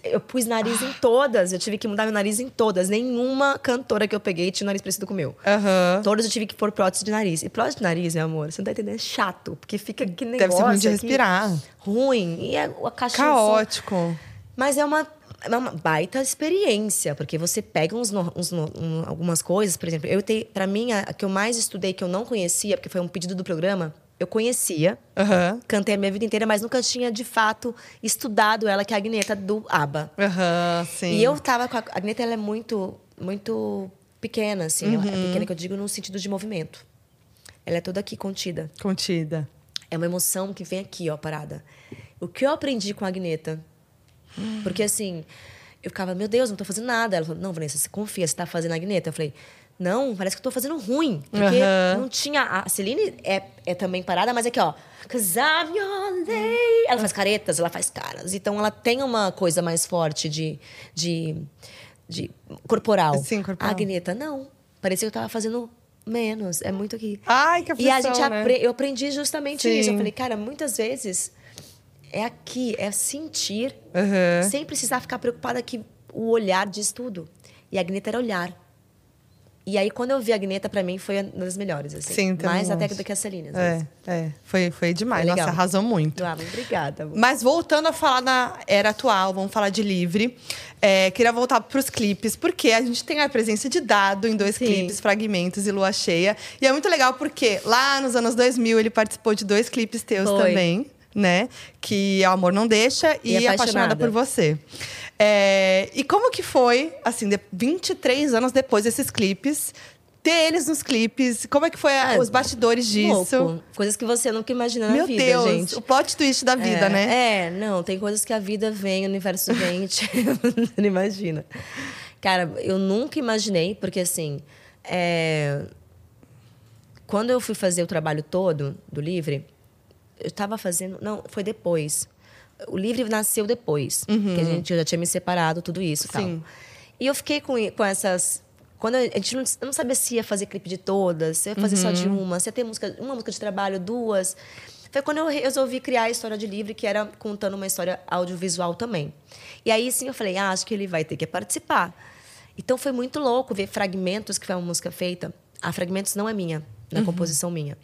eu pus nariz em todas, eu tive que mudar meu nariz em todas. Nenhuma cantora que eu peguei tinha um nariz parecido com o meu. Aham. Todas eu tive que pôr prótese de nariz. E prótese de nariz, meu amor, você não tá entendendo, é chato. Porque fica que negócio Deve ser ruim de respirar. Ruim. E a, a caixa som- Caótico. mas é uma, é uma baita experiência, porque você pega uns, no- uns no- um- algumas coisas, por exemplo, eu tenho, para mim a, a que eu mais estudei que eu não conhecia, porque foi um pedido do programa, eu conhecia, Aham. cantei a minha vida inteira, mas nunca tinha de fato estudado ela, que é a Agneta do ABBA. Sim. E eu tava com a, a Agneta, ela é muito, muito pequena, assim, ela Uhum. é pequena que eu digo no sentido de movimento. Ela é toda aqui contida. Contida. É uma emoção que vem aqui, ó, parada. O que eu aprendi com a Agneta? Porque assim, eu ficava, meu Deus, não tô fazendo nada. Ela falou, não, Vanessa, você confia, você tá fazendo a Agneta? Eu falei, não, parece que eu tô fazendo ruim. Porque Aham. não tinha. A Celine é, é também parada, mas aqui, ó. Cause I'm your lady. Ela faz caretas, ela faz caras. Então ela tem uma coisa mais forte de. de, de corporal. Sim, corporal. A Agneta, não. Parecia que eu tava fazendo menos. É muito aqui. Ai, que E a aflição, gente né? apre- eu aprendi justamente Sim. isso. Eu falei, cara, muitas vezes é aqui, é sentir, Aham. sem precisar ficar preocupada que o olhar diz tudo. E a Agneta era olhar. E aí, quando eu vi a Agneta, pra mim, foi uma das melhores, assim. Sim, também Mais até do que a Celine, às É, vezes. é. Foi, foi demais. Foi Nossa, arrasou muito. Ah, obrigada. amor. Mas voltando a falar da era atual, vamos falar de livre. É, queria voltar para os clipes, porque a gente tem a presença de Dado em dois Sim. clipes, Fragmentos e Lua Cheia. E é muito legal porque lá nos anos 2000 ele participou de dois clipes teus Foi. também, né? Que é O Amor Não Deixa e, E Apaixonada. Apaixonada. por Você. É, e como que foi, assim, de 23 anos depois desses clipes, ter eles nos clipes? Como é que foi a- Ah, os bastidores disso? Louco. Coisas que você nunca imagina na Meu vida, Deus, gente. o plot twist da vida, é, né? É, não, tem coisas que a vida vem, o universo vem, você não imagina. Cara, eu nunca imaginei, porque assim, é, quando eu fui fazer o trabalho todo do Livre, eu tava fazendo. Não, foi depois. O Livre nasceu depois, que a gente eu já tinha me separado, tudo isso e tal. Sim. E eu fiquei com, com essas. Quando a gente não, eu não sabia se ia fazer clipe de todas, se ia fazer só de uma, se ia ter música, uma música de trabalho, duas. Foi quando eu re- resolvi criar a história de livre, que era contando uma história audiovisual também. E aí sim eu falei, ah, acho que ele vai ter que participar. Então foi muito louco ver Fragmentos, que foi uma música feita. A Fragmentos não é minha, não é composição minha.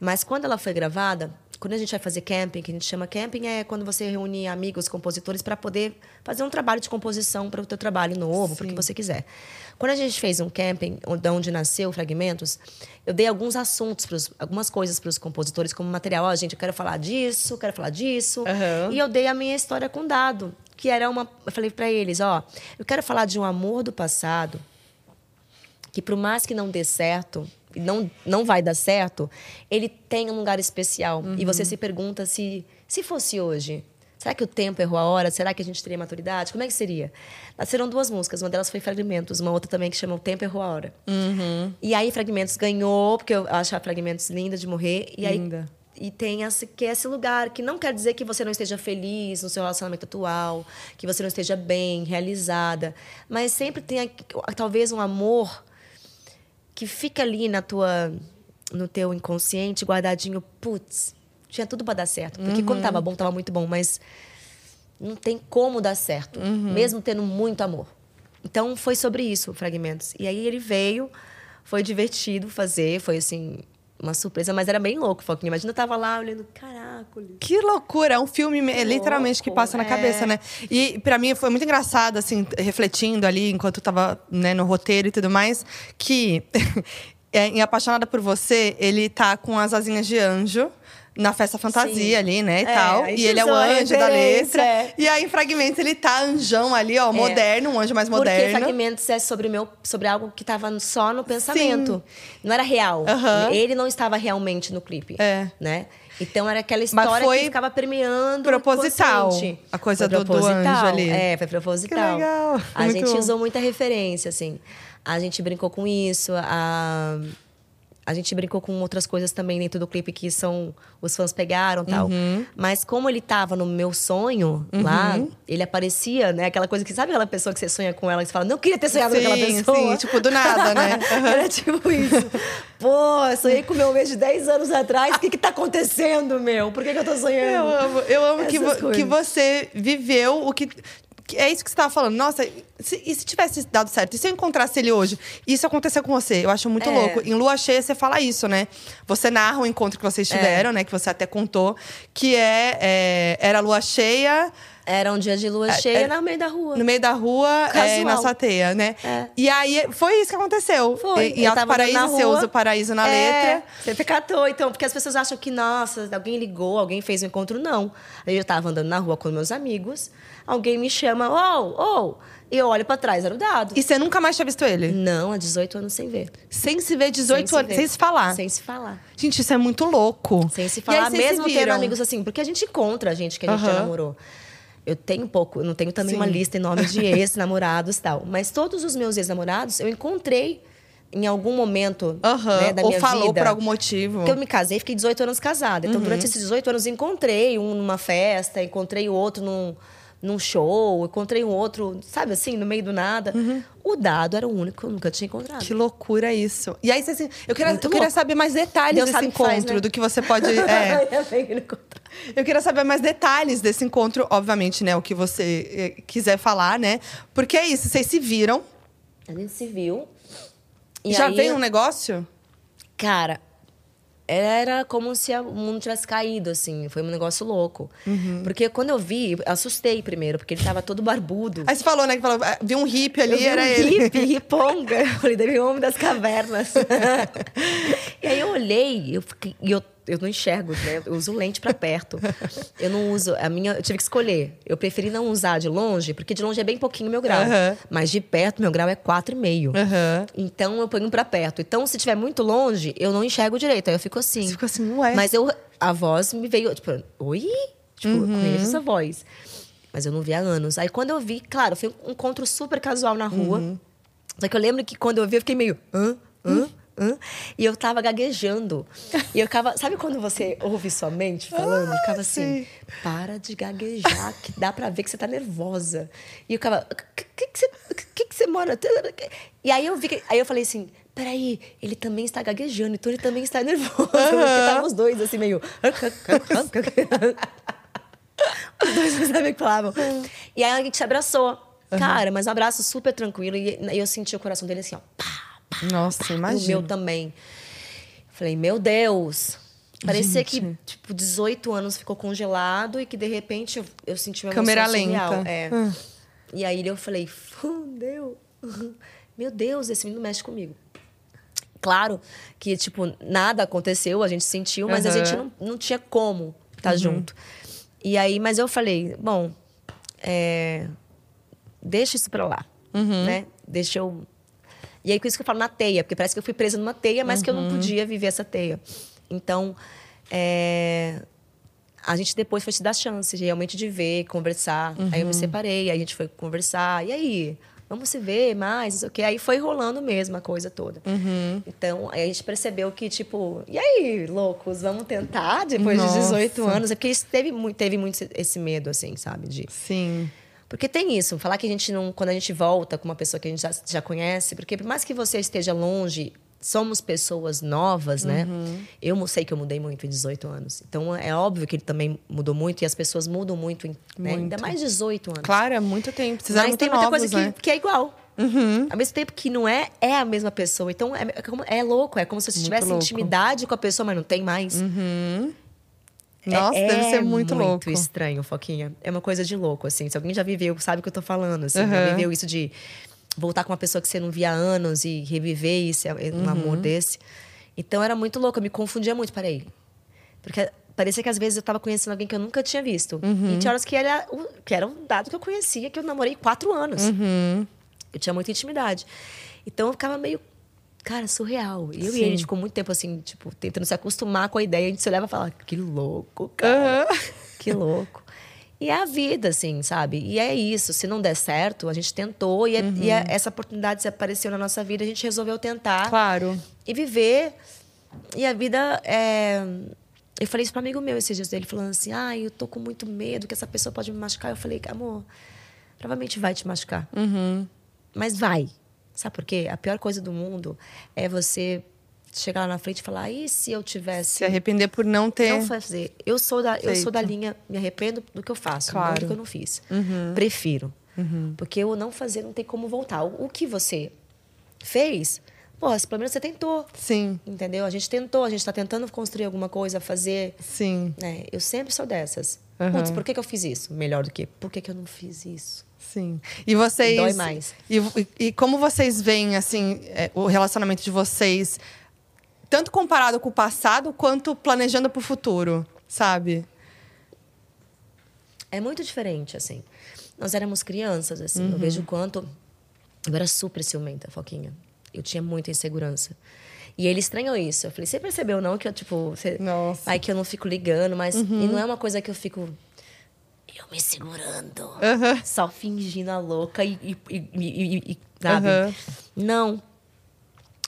Mas quando ela foi gravada, quando a gente vai fazer camping, que a gente chama camping, é quando você reúne amigos, compositores, para poder fazer um trabalho de composição para o teu trabalho novo, para o que você quiser. Quando a gente fez um camping, onde- da onde nasceu Fragmentos, eu dei alguns assuntos, pros, algumas coisas para os compositores, como material. Ó, gente, eu quero falar disso, quero falar disso. Aham. E eu dei a minha história com dado, que era uma. Eu falei para eles: ó, eu quero falar de um amor do passado que por mais que não dê certo, não, não vai dar certo, ele tem um lugar especial. E você se pergunta se, se fosse hoje, será que o tempo errou a hora? Será que a gente teria maturidade? Como é que seria? Nasceram duas músicas, uma delas foi Fragmentos, uma outra também que chama O Tempo Errou a Hora. E aí Fragmentos ganhou, porque eu acho a Fragmentos linda de morrer. E aí Linda. e tem esse, que é esse lugar que não quer dizer que você não esteja feliz no seu relacionamento atual, que você não esteja bem, realizada, mas sempre tem talvez um amor que fica ali na tua no teu inconsciente guardadinho, putz, tinha tudo para dar certo, porque quando tava bom, tava muito bom, mas não tem como dar certo, mesmo tendo muito amor. Então foi sobre isso, Fragmentos. E aí ele veio, foi divertido fazer, foi assim uma surpresa, mas era bem louco, Foquinha. Imagina eu tava lá olhando, caraca, Que loucura! É um filme me- literalmente que louco, passa na é. cabeça, né? E pra mim foi muito engraçado, assim, refletindo ali enquanto eu tava né, no roteiro e tudo mais, que é, em Apaixonada por Você, ele tá com as asinhas de anjo. Na festa fantasia Sim. ali, né, e É, tal. E ele é o anjo da letra. é. E aí, em Fragmentos, ele tá anjão ali, ó, moderno, um anjo mais Porque moderno. fragmentos é sobre, meu, sobre algo que estava só no pensamento. Não era real. Ele não estava realmente no clipe. É. Né? Então era aquela história que ficava permeando. proposital, a coisa do- do anjo proposital, ali. É, foi proposital. Que legal. A Muito gente bom. usou muita referência, assim. A gente brincou com isso. A, a gente brincou com outras coisas também dentro do clipe que são os fãs pegaram tal. Uhum. Mas como ele tava no meu sonho lá, ele aparecia, né? Aquela coisa que sabe aquela pessoa que você sonha com ela e você fala, não queria ter sonhado com aquela Sim, pessoa. sim, tipo, do nada, né? Era tipo isso. Pô, eu sonhei com o meu mês de 10 anos atrás. O que que tá acontecendo, meu? Por que, que eu tô sonhando? Eu amo, eu amo que, vo- que você viveu o que. Que É isso que você estava falando. Nossa, se- e se tivesse dado certo? E se eu encontrasse ele hoje? Isso aconteceu com você. Eu acho muito É. louco. Em Lua Cheia, você fala isso, né? Você narra o encontro que vocês tiveram, né? Que você até contou. Que é, é, era Lua Cheia Era um dia de lua cheia era- no meio da rua. no meio da rua, é, na sua teia, né? É. E aí, foi isso que aconteceu. Foi. E, em Alto Paraíso, você usa o paraíso na É, letra. Você catou, então, porque as pessoas acham que, nossa, alguém ligou, alguém fez um encontro. Não. Aí eu tava andando na rua com meus amigos, alguém me chama, ô, ô, e eu olho pra trás, era o dado. E você nunca mais tinha visto ele? Não, há 18 anos sem ver. Sem se ver 18 Sem se anos, ver. sem se falar. Sem se falar. Gente, isso é muito louco. Sem se E aí falar, vocês se mesmo tendo amigos assim. Porque a gente encontra a gente que a gente Aham. namorou. Eu tenho um pouco, eu não tenho também Sim. uma lista enorme de ex-namorados e tal. Mas todos os meus ex-namorados eu encontrei em algum momento Aham. né, da Ou minha falou vida. por algum motivo. Porque eu me casei fiquei 18 anos casada. Então, durante esses 18 anos, encontrei um numa festa, encontrei o outro num, num show, encontrei um outro, sabe assim, no meio do nada. O dado era o único que eu nunca tinha encontrado. Que loucura isso. E aí, você, assim, eu queria, eu queria saber mais detalhes Deus desse encontro, faz, né? do que você pode. é. Eu queria saber mais detalhes desse encontro, obviamente, né? O que você eh, quiser falar, né? Porque é isso, vocês se viram. A gente se viu. E já aí, veio um negócio? Cara, era como se o mundo tivesse caído, assim. Foi um negócio louco. Uhum. Porque quando eu vi, eu assustei primeiro, porque ele tava todo barbudo. Aí você falou, né? Que falou, ah, viu um hippie ali, Eu vi era um ele. hippie, riponga. Eu falei, deve homem das cavernas. e aí eu olhei, eu fiquei, e eu, eu não enxergo, né? Eu uso lente pra perto. Eu não uso, a minha, eu tive que escolher. Eu preferi não usar de longe, porque de longe é bem pouquinho meu grau. Aham. Mas de perto, meu grau é 4,5. Aham. Então eu ponho pra perto. Então, se estiver muito longe, eu não enxergo direito. Aí eu fico assim. Você ficou assim, ué. Mas eu, a voz me veio, tipo, oi? Tipo, eu Uhum. conheço essa voz. Mas eu não vi há anos. Aí quando eu vi, claro, foi um encontro super casual na rua. Uhum. Só que eu lembro que quando eu vi, eu fiquei meio. Hã? Hã? Hã? E eu tava gaguejando. E eu ficava. Sabe quando você ouve sua mente falando? Eu ficava assim: sim. para de gaguejar, que dá pra ver que você tá nervosa. E eu ficava. O que, que, você, que, que você mora? E aí eu vi que, Aí eu falei assim. Peraí, ele também está gaguejando, então ele também está nervoso. Porque estavam os dois assim, meio. Os dois não sabiam o que falavam. E aí a gente se abraçou. Cara, mas um abraço super tranquilo. E e eu senti o coração dele assim, ó. Pá, Nossa, e o meu imagina. também. Falei, meu Deus. Parecia que, Gente. tipo, 18 anos ficou congelado e que, de repente, eu, eu senti uma Câmera lenta. É. Ah. E aí eu falei, fudeu. Meu Deus, esse menino mexe comigo. Claro que, tipo, nada aconteceu, a gente sentiu, mas a Aham. gente não, não tinha como estar junto. E aí, mas eu falei, bom, é, deixa isso pra lá, né? Deixa eu... E aí, por isso que eu falo na teia, porque parece que eu fui presa numa teia, mas uhum. que eu não uhum. podia viver essa teia. Então, é, a gente depois foi te dar chance realmente de ver, conversar. Uhum. Aí eu me uhum. separei, aí a gente foi conversar. E aí? Vamos se ver mais, não sei o quê. Aí foi rolando mesmo a coisa toda. Uhum. Então, aí a gente percebeu que, tipo, e aí, loucos, vamos tentar depois Nossa. de 18 anos? É porque teve, teve muito esse medo, assim, sabe? De... Sim. Porque tem isso, falar que a gente não. Quando a gente volta com uma pessoa que a gente já, já conhece, porque por mais que você esteja longe, somos pessoas novas, né? Uhum. Eu sei que eu mudei muito em 18 anos. Então é óbvio que ele também mudou muito e as pessoas mudam muito, né? muito. Ainda mais 18 anos. Claro, é muito tempo. Vocês Mas tem muita novos, coisa né? que, que, é igual. Uhum. Ao mesmo tempo que não é, é a mesma pessoa. Então é, é, é louco, é como se você tivesse intimidade com a pessoa, mas não tem mais. Uhum. Nossa, é, deve ser muito, muito louco. muito estranho, Foquinha. É uma coisa de louco, assim. Se alguém já viveu, sabe o que eu tô falando, assim. Uhum. Viveu isso de voltar com uma pessoa que você não via há anos e reviver isso, é um uhum. amor desse. Então era muito louco, eu me confundia muito ele. Porque parecia que às vezes eu estava conhecendo alguém que eu nunca tinha visto. Uhum. E tinha horas que era, que era um dado que eu conhecia, que eu namorei quatro anos. Uhum. Eu tinha muita intimidade. Então eu ficava meio cara, surreal. E eu Sim. e ele, a gente ficou muito tempo assim, tipo, tentando se acostumar com a ideia. A gente se olhava e falava, que louco, cara. Uhum. Que louco. E é a vida, assim, sabe? E é isso. Se não der certo, a gente tentou. E, é, uhum. e é, essa oportunidade apareceu na nossa vida, a gente resolveu tentar. Claro. E viver. E a vida é... Eu falei isso para um amigo meu esses dias dele, falando assim: ah, eu tô com muito medo que essa pessoa pode me machucar. Eu falei, amor, provavelmente vai te machucar. Uhum. Mas vai. Sabe por quê? A pior coisa do mundo é você chegar lá na frente e falar, e se eu tivesse se arrepender por não ter não fazer. Eu sou da feito. eu sou da linha, me arrependo do que eu faço, claro. não do que eu não fiz. Uhum. Prefiro. Uhum. Porque o não fazer não tem como voltar. O, o que você fez, pô, pelo menos você tentou. Sim. Entendeu? A gente tentou, a gente está tentando construir alguma coisa, fazer. Sim. Né? Eu sempre sou dessas. Uhum. Putz, por que, que eu fiz isso? Melhor do que, por que, que eu não fiz isso? Sim. E vocês. Dói mais. E, e como vocês veem, assim, é, o relacionamento de vocês, tanto comparado com o passado, quanto planejando para o futuro, sabe? É muito diferente, assim. Nós éramos crianças, assim. Uhum. Eu vejo o quanto. Eu era super ciumenta, Foquinha. Eu tinha muita insegurança. E ele estranhou isso. Eu falei, você percebeu não que eu, tipo... Você... Nossa. Aí que eu não fico ligando, mas... Uhum. E não é uma coisa que eu fico eu me segurando. Uhum. Só fingindo a louca e. e, e, e sabe? Uhum. Não.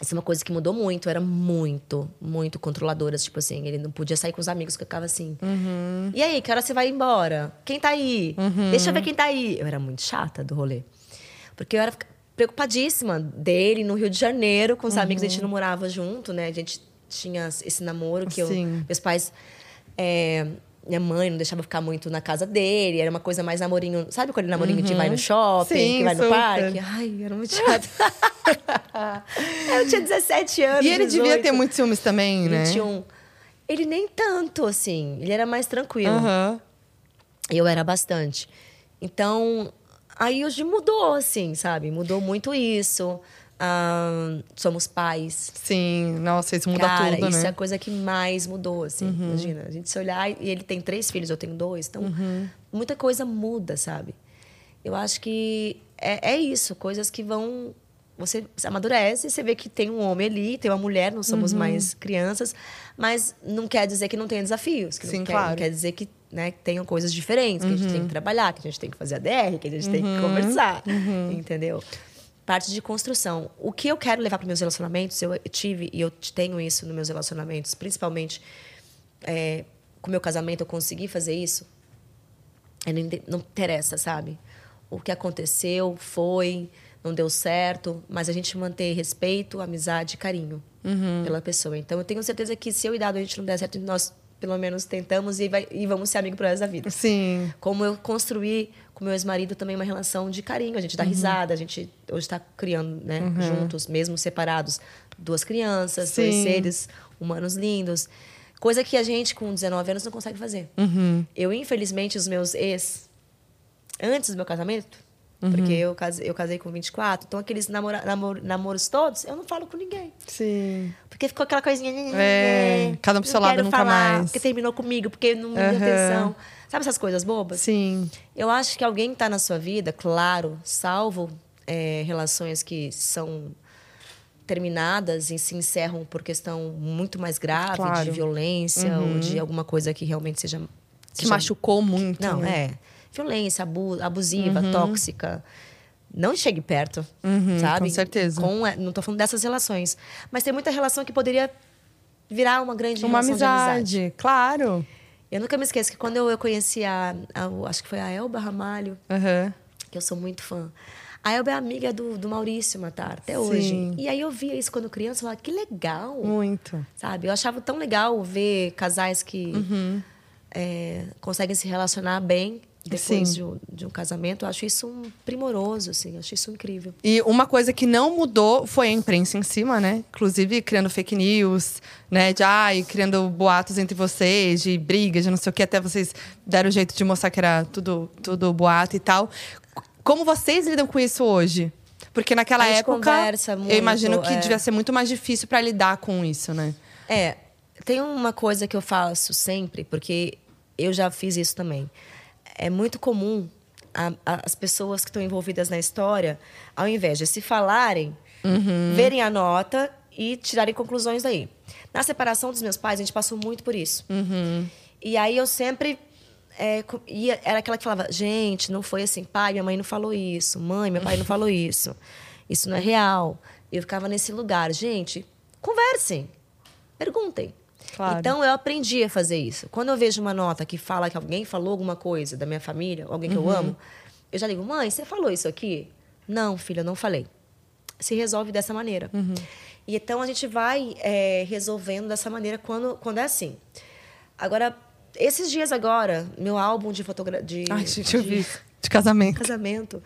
Isso é uma coisa que mudou muito. Eu era muito, muito controladora. Tipo assim, ele não podia sair com os amigos, que eu ficava assim. Uhum. E aí, que hora você vai embora? Quem tá aí? Uhum. Deixa eu ver quem tá aí. Eu era muito chata do rolê. Porque eu era preocupadíssima dele no Rio de Janeiro, com os amigos. A gente uhum. não morava junto, né? A gente tinha esse namoro que eu, meus pais. É, minha mãe não deixava ficar muito na casa dele, era uma coisa mais namorinho. Sabe aquele namorinho uhum. que vai no shopping, Sim, que vai super. no parque? Ai, era muito chato. eu tinha 17 anos. E ele 18, devia ter muitos ciúmes também, 21. né? Ele nem tanto, assim. Ele era mais tranquilo. Uhum. Eu era bastante. Então, aí hoje mudou, assim, sabe? Mudou muito isso somos pais. Sim, nossa, isso muda Cara, tudo, isso né? é a coisa que mais mudou, assim. Uhum. Imagina, a gente se olhar e ele tem três filhos, eu tenho dois. Então, uhum. muita coisa muda, sabe? Eu acho que é, é isso, coisas que vão... Você amadurece, você vê que tem um homem ali, tem uma mulher, não somos uhum. mais crianças, mas não quer dizer que não tenha desafios. Que Sim, não quer, claro. Não quer dizer que né, tenham coisas diferentes, que a gente tem que uhum. trabalhar, que a gente tem que fazer a DR, que a gente tem que uhum. conversar, uhum. entendeu? parte de construção. O que eu quero levar para meus relacionamentos, eu tive e eu tenho isso nos meus relacionamentos, principalmente é, com o meu casamento, eu consegui fazer isso. É, não, não interessa, sabe? O que aconteceu foi, não deu certo, mas a gente manter respeito, amizade, carinho uhum. pela pessoa. Então eu tenho certeza que se eu e dado a gente não der certo, nós pelo menos tentamos e, vai, e vamos ser amigos pro resto da vida. Sim. Como eu construí com meu ex-marido também uma relação de carinho. A gente dá uhum. risada, a gente hoje está criando, né, uhum. juntos, mesmo separados, duas crianças, Sim. dois seres humanos lindos. Coisa que a gente, com 19 anos, não consegue fazer. Uhum. Eu, infelizmente, os meus ex, antes do meu casamento, Uhum. Porque eu casei, eu casei com 24. Então, aqueles namora, namor, namoros todos, eu não falo com ninguém. Sim. Porque ficou aquela coisinha. É, cada um pro seu lado nunca falar, mais. Porque terminou comigo, porque não me deu atenção. Sabe essas coisas bobas? Sim. Eu acho que alguém está na sua vida, claro, salvo é, relações que são terminadas e se encerram por questão muito mais grave Claro. de violência ou de alguma coisa que realmente seja. Que seja- machucou muito. Não, né? é. Violência abu- abusiva, tóxica. Não chegue perto, Uhum, sabe? com certeza. Com, é, não tô falando dessas relações. Mas tem muita relação que poderia virar uma grande Uma amizade. amizade, claro. Eu nunca me esqueço que quando eu, eu conheci a, a- Acho que foi a Elba Ramalho, Aham. que eu sou muito fã. A Elba é amiga do, do Maurício Matar, até Sim. hoje. E aí eu via isso quando criança e falava, que legal. Muito. Sabe? Eu achava tão legal ver casais que Uhum. é, conseguem se relacionar bem depois de um, de um casamento. Eu acho isso um primoroso, assim. Eu acho isso incrível. E uma coisa que não mudou foi a imprensa em cima, né? Inclusive criando fake news, né? De ai, criando boatos entre vocês, de brigas, de não sei o que, até vocês deram jeito de mostrar que era tudo, tudo boato e tal. Como vocês lidam com isso hoje? Porque naquela época, conversa eu imagino muito, que é. devia ser muito mais difícil para lidar com isso, né? É, tem uma coisa que eu faço sempre, porque eu já fiz isso também. É muito comum a- a- as pessoas que estão envolvidas na história, ao invés de se falarem, verem a nota e tirarem conclusões daí. Na separação dos meus pais, a gente passou muito por isso. E aí eu sempre. é, ia- era aquela que falava: gente, não foi assim, pai, minha mãe não falou isso, mãe, meu pai não falou isso, isso não é real. Eu ficava nesse lugar, gente, conversem, perguntem. Claro. Então eu aprendi a fazer isso. Quando eu vejo uma nota que fala que alguém falou alguma coisa da minha família, alguém que eu amo, eu já ligo: mãe, você falou isso aqui? Não, filha, não falei. Se resolve dessa maneira. E então a gente vai é, resolvendo dessa maneira quando, quando é assim. Agora, esses dias agora, meu álbum de fotografia. Ai, gente, eu vi. De casamento. casamento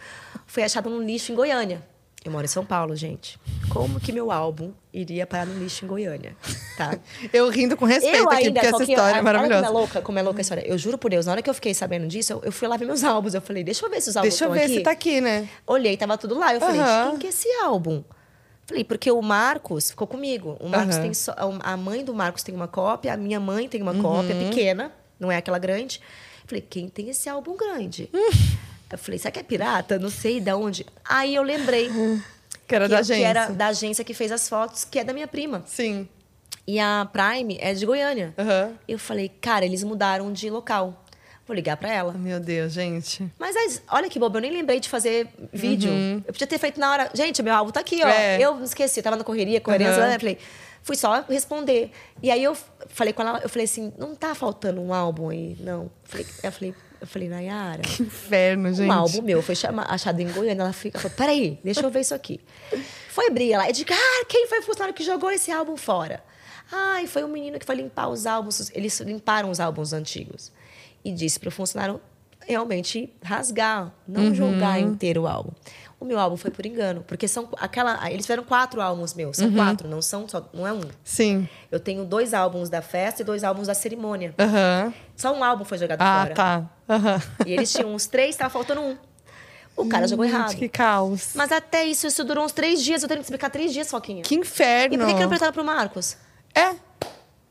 foi achado num lixo em Goiânia. Eu moro em São Paulo, gente. Como que meu álbum iria parar num lixo em Goiânia? Tá? Eu rindo com respeito aqui, porque essa história é olha maravilhosa. Como é louca, como é louca a história. Eu juro por Deus, na hora que eu fiquei sabendo disso, eu, eu fui lá ver meus álbuns. Eu falei, deixa eu ver se os álbuns Deixa eu estão ver aqui. se tá aqui, né? Olhei, tava tudo lá. Eu falei, Aham. de quem que é esse álbum? Falei, porque o Marcos ficou comigo. O Marcos Aham. tem só, a mãe do Marcos tem uma cópia, a minha mãe tem uma Uhum. cópia pequena, não é aquela grande. Falei, quem tem esse álbum grande? Eu falei, será que é pirata? Não sei de onde. Aí eu lembrei Que era que, da eu- agência. que era da agência que fez as fotos, que é da minha prima. Sim. E a Prime é de Goiânia. Aham. Eu falei, cara, eles mudaram de local. Vou ligar pra ela. Meu Deus, gente. Mas olha que bobo, eu nem lembrei de fazer vídeo. Eu podia ter feito na hora. Gente, meu álbum tá aqui, ó. Uhum. É. Eu esqueci, tava na correria, correndo, Aham. né? Falei, fui só responder. E aí eu falei com ela, eu falei assim, não tá faltando um álbum aí, não. Falei, eu falei, eu falei, Nayara, Inferno, gente. um álbum meu foi achado em Goiânia. Ela fica, falou, peraí, deixa eu ver isso aqui. Foi abrir ela. Eu digo, ah, quem foi o funcionário que jogou esse álbum fora? Ai, foi um menino que foi limpar os álbuns. Eles limparam os álbuns antigos. E disse para o funcionário realmente rasgar, não jogar inteiro o álbum. O meu álbum foi por engano, porque são aquela, eles fizeram quatro álbuns meus, são quatro, não são só, não é um. Sim. Eu tenho dois álbuns da festa e dois álbuns da cerimônia. Aham. Só um álbum foi jogado Ah, fora. tá. Aham. E eles tinham uns três, tava faltando um. O cara jogou errado. Que caos. Mas até isso, isso durou uns três dias. Eu tenho que explicar três dias, Foquinha. Que inferno. E por que, que não prestaram pro Marcos? É,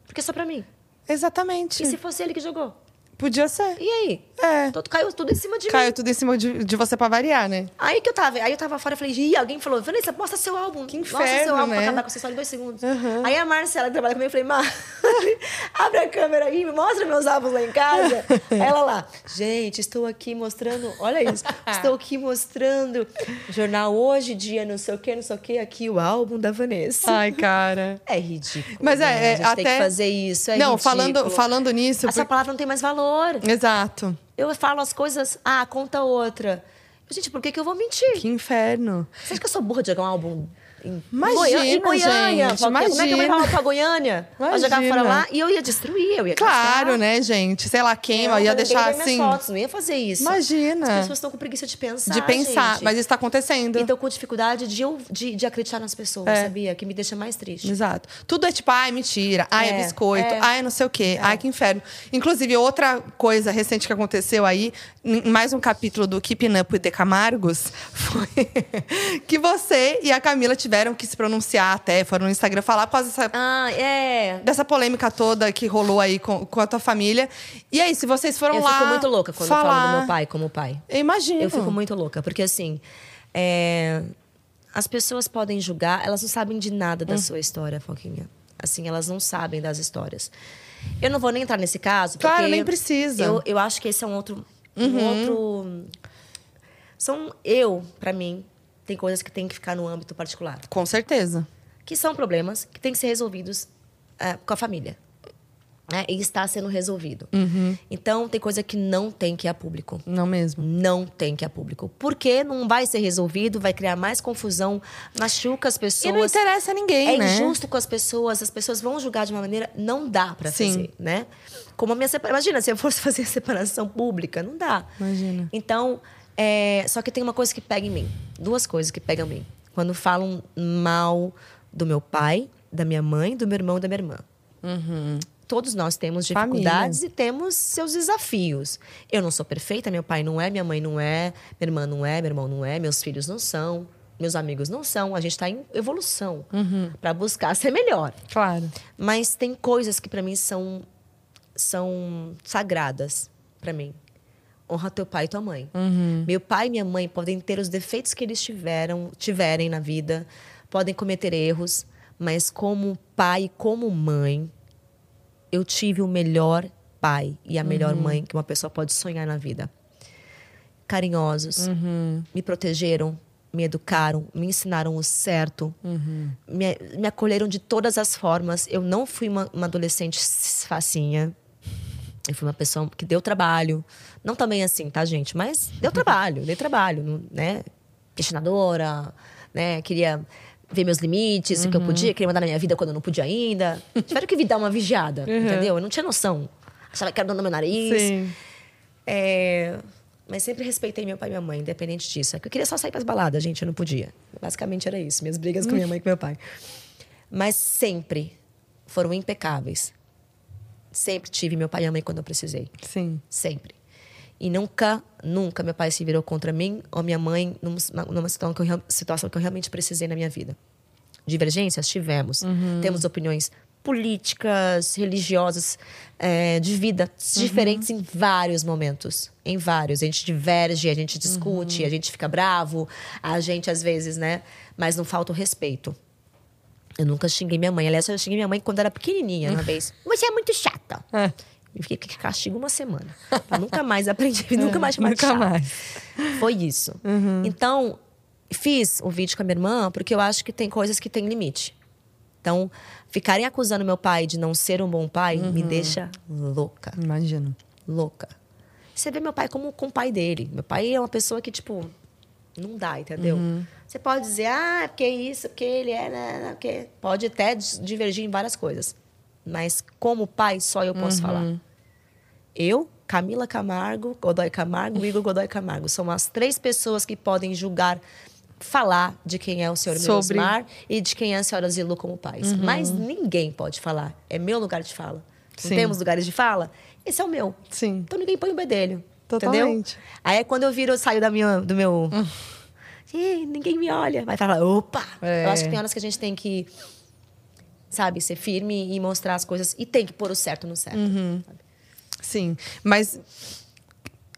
Porque é só pra mim. exatamente. E se fosse ele que jogou? Podia ser. E aí? É. Todo, caiu tudo em cima de Caiu mim. tudo em cima de, de você pra variar, né? Aí que eu tava, aí eu tava fora, eu falei, Ih, alguém falou, Vanessa, mostra seu álbum. Que mostra inferno, seu álbum né? pra acabar com você só em dois segundos. Aí a Marcela que trabalha comigo, eu falei, Mar, abre a câmera aí, me mostra meus álbuns lá em casa. Ela lá, gente, estou aqui mostrando, olha isso, estou aqui mostrando jornal hoje, dia não sei o que, não sei o que, aqui o álbum da Vanessa. Ai, cara. É ridículo. Mas é, né? é, a gente até. tem que fazer isso. É não, ridículo. falando, falando nisso. Essa por- palavra não tem mais valor. Exato. Eu falo as coisas, ah, conta outra. Gente, por que, que eu vou mentir? Que inferno. Você acha que eu sou burra de jogar um álbum Imagina, Goiânia? Em Goiânia gente, Foquinha. Como é que eu imagina. levar pra Goiânia? Pra jogar Imagina. fora lá? E eu ia destruir, eu ia Claro, gastar. né, gente? Sei lá, queima, Não, ia pra ninguém deixar assim. Fotos, não ia fazer isso. Imagina. As pessoas estão com preguiça de pensar. De pensar, gente. mas isso tá acontecendo. E estão com dificuldade de, eu- de, de acreditar nas pessoas, É. sabia? Que me deixa mais triste. Exato. Tudo é tipo, ai, mentira, ai, é, É, biscoito, é. ai, não sei o quê, ai, que inferno. Inclusive, outra coisa recente que aconteceu aí, em mais um capítulo do Keeping Up with the Camargos, foi que você e a Camila tiveram que se pronunciar até, foram no Instagram falar por causa dessa, Ah, é. dessa polêmica toda que rolou aí com, com a tua família. E aí, se vocês foram Eu lá. fico muito louca quando eu falar... falo do meu pai como pai. Eu imagino. Eu fico muito louca, porque assim. é, As pessoas podem julgar, elas não sabem de nada Hum. da sua história, Foquinha. Assim, elas não sabem das histórias. Eu não vou nem entrar nesse caso, porque Claro, nem precisa. Eu, eu acho que esse é um outro, um outro. São eu, pra mim, tem coisas que tem que ficar no âmbito particular, Com certeza. que são problemas que têm que ser resolvidos eh, com a família. Né? E está sendo resolvido. Uhum. Então, tem coisa que não tem que ir a público. Não mesmo. Não tem que ir a público. Porque não vai ser resolvido, vai criar mais confusão, machuca as pessoas. E não interessa a ninguém, É né? injusto com as pessoas, as pessoas vão julgar de uma maneira. Não dá pra Sim. fazer, né? Como a minha separação. Imagina, se eu fosse fazer a separação pública, não dá. Imagina. Então, é, só que tem uma coisa que pega em mim. Duas coisas que pegam em mim. Quando falam mal do meu pai, da minha mãe, do meu irmão e da minha irmã. Todos nós temos Família. dificuldades e temos seus desafios. Eu não sou perfeita, meu pai não é, minha mãe não é, minha irmã não é, meu irmão não é, meus filhos não são, meus amigos não são. A gente está em evolução para buscar ser melhor. Claro. Mas tem coisas que para mim são são sagradas para mim. Honra teu pai e tua mãe. Meu pai e minha mãe podem ter os defeitos que eles tiveram, tiverem na vida, podem cometer erros, mas como pai e como mãe, eu tive o melhor pai e a melhor mãe que uma pessoa pode sonhar na vida. Carinhosos, me protegeram, me educaram, me ensinaram o certo, me, me acolheram de todas as formas. Eu não fui uma, uma adolescente facinha. Eu fui uma pessoa que deu trabalho. Não também assim, tá, gente? Mas deu trabalho, dei trabalho, né? Questionadora, né? Queria ver meus limites, o que eu podia, queria mandar na minha vida quando eu não podia ainda. Tiveram que me dar uma vigiada, entendeu? Eu não tinha noção. Achava que era dono do meu nariz. Sim. É, Mas sempre respeitei meu pai e minha mãe, independente disso. É que eu queria só sair pras baladas, gente, eu não podia. Basicamente era isso, minhas brigas com minha mãe e com meu pai. Mas sempre foram impecáveis. Sempre tive meu pai e minha mãe quando eu precisei. Sim. Sempre. E nunca, nunca meu pai se virou contra mim ou minha mãe numa, numa situação, que eu, situação que eu realmente precisei na minha vida. Divergências? Tivemos. Temos opiniões políticas, religiosas, é, de vida diferentes em vários momentos. Em vários. A gente diverge, a gente discute, a gente fica bravo, a gente às vezes, né? Mas não falta o respeito. Eu nunca xinguei minha mãe. Aliás, eu xinguei minha mãe quando era pequenininha, uma vez. Você é muito chata. É. E fiquei com castigo uma semana. Eu nunca mais aprendi, nunca mais chamar Nunca chata. mais. Foi isso. Então, fiz o vídeo com a minha irmã porque eu acho que tem coisas que têm limite. Então, ficarem acusando meu pai de não ser um bom pai me deixa louca. Imagino. Louca. Você vê meu pai como com o pai dele. Meu pai é uma pessoa que, tipo, não dá, entendeu? Você pode dizer, ah, é porque isso, porque ele é, né, né, porque... Pode até divergir em várias coisas. Mas como pai, só eu posso falar. Eu, Camila Camargo, Godoy Camargo, Igor Godoy Camargo. São as três pessoas que podem julgar, falar de quem é o senhor Sobre- Mirosmar e de quem é a senhora Zilu como pais. Mas ninguém pode falar. É meu lugar de fala. Não Sim. temos lugares de fala? Esse é o meu. Sim. Então ninguém põe o bedelho. Totalmente. Entendeu? Aí é quando eu viro, eu saio da minha, do meu. Ih, ninguém me olha. Vai falar, opa! É. Eu acho que tem horas que a gente tem que, sabe, ser firme e mostrar as coisas. E tem que pôr o certo no certo. Uhum. Sim. Mas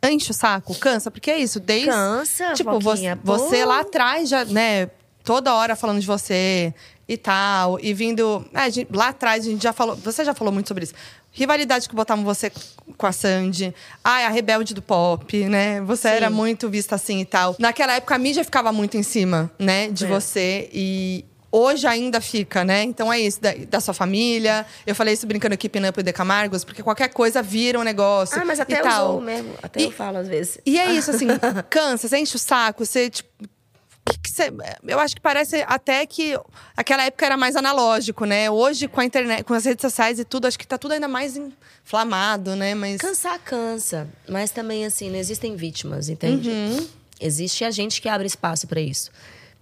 enche o saco, cansa, porque é isso, desde. Cansa, Tipo, você, você lá atrás já, né, toda hora falando de você e tal, e vindo. é, gente- lá atrás a gente já falou. Você já falou muito sobre isso. Rivalidade que botavam você com a Sandy. Ai, a rebelde do pop, né? Você Sim. era muito vista assim e tal. Naquela época a mídia ficava muito em cima, né, de É. você. E hoje ainda fica, né? Então é isso, da, da sua família. Eu falei isso brincando aqui, Pinup e De Camargos, porque qualquer coisa vira um negócio. Ah, mas até e eu tal. mesmo. Até E- eu falo às vezes. E é isso, assim, cansa, você enche o saco, você, tipo. Que que você- eu acho que parece até que aquela época era mais analógico, né? Hoje, com a internet, com as redes sociais e tudo, acho que tá tudo ainda mais inflamado, né? Mas. Cansar cansa, mas também assim, não existem vítimas, entende? Uhum. Existe a gente que abre espaço pra isso.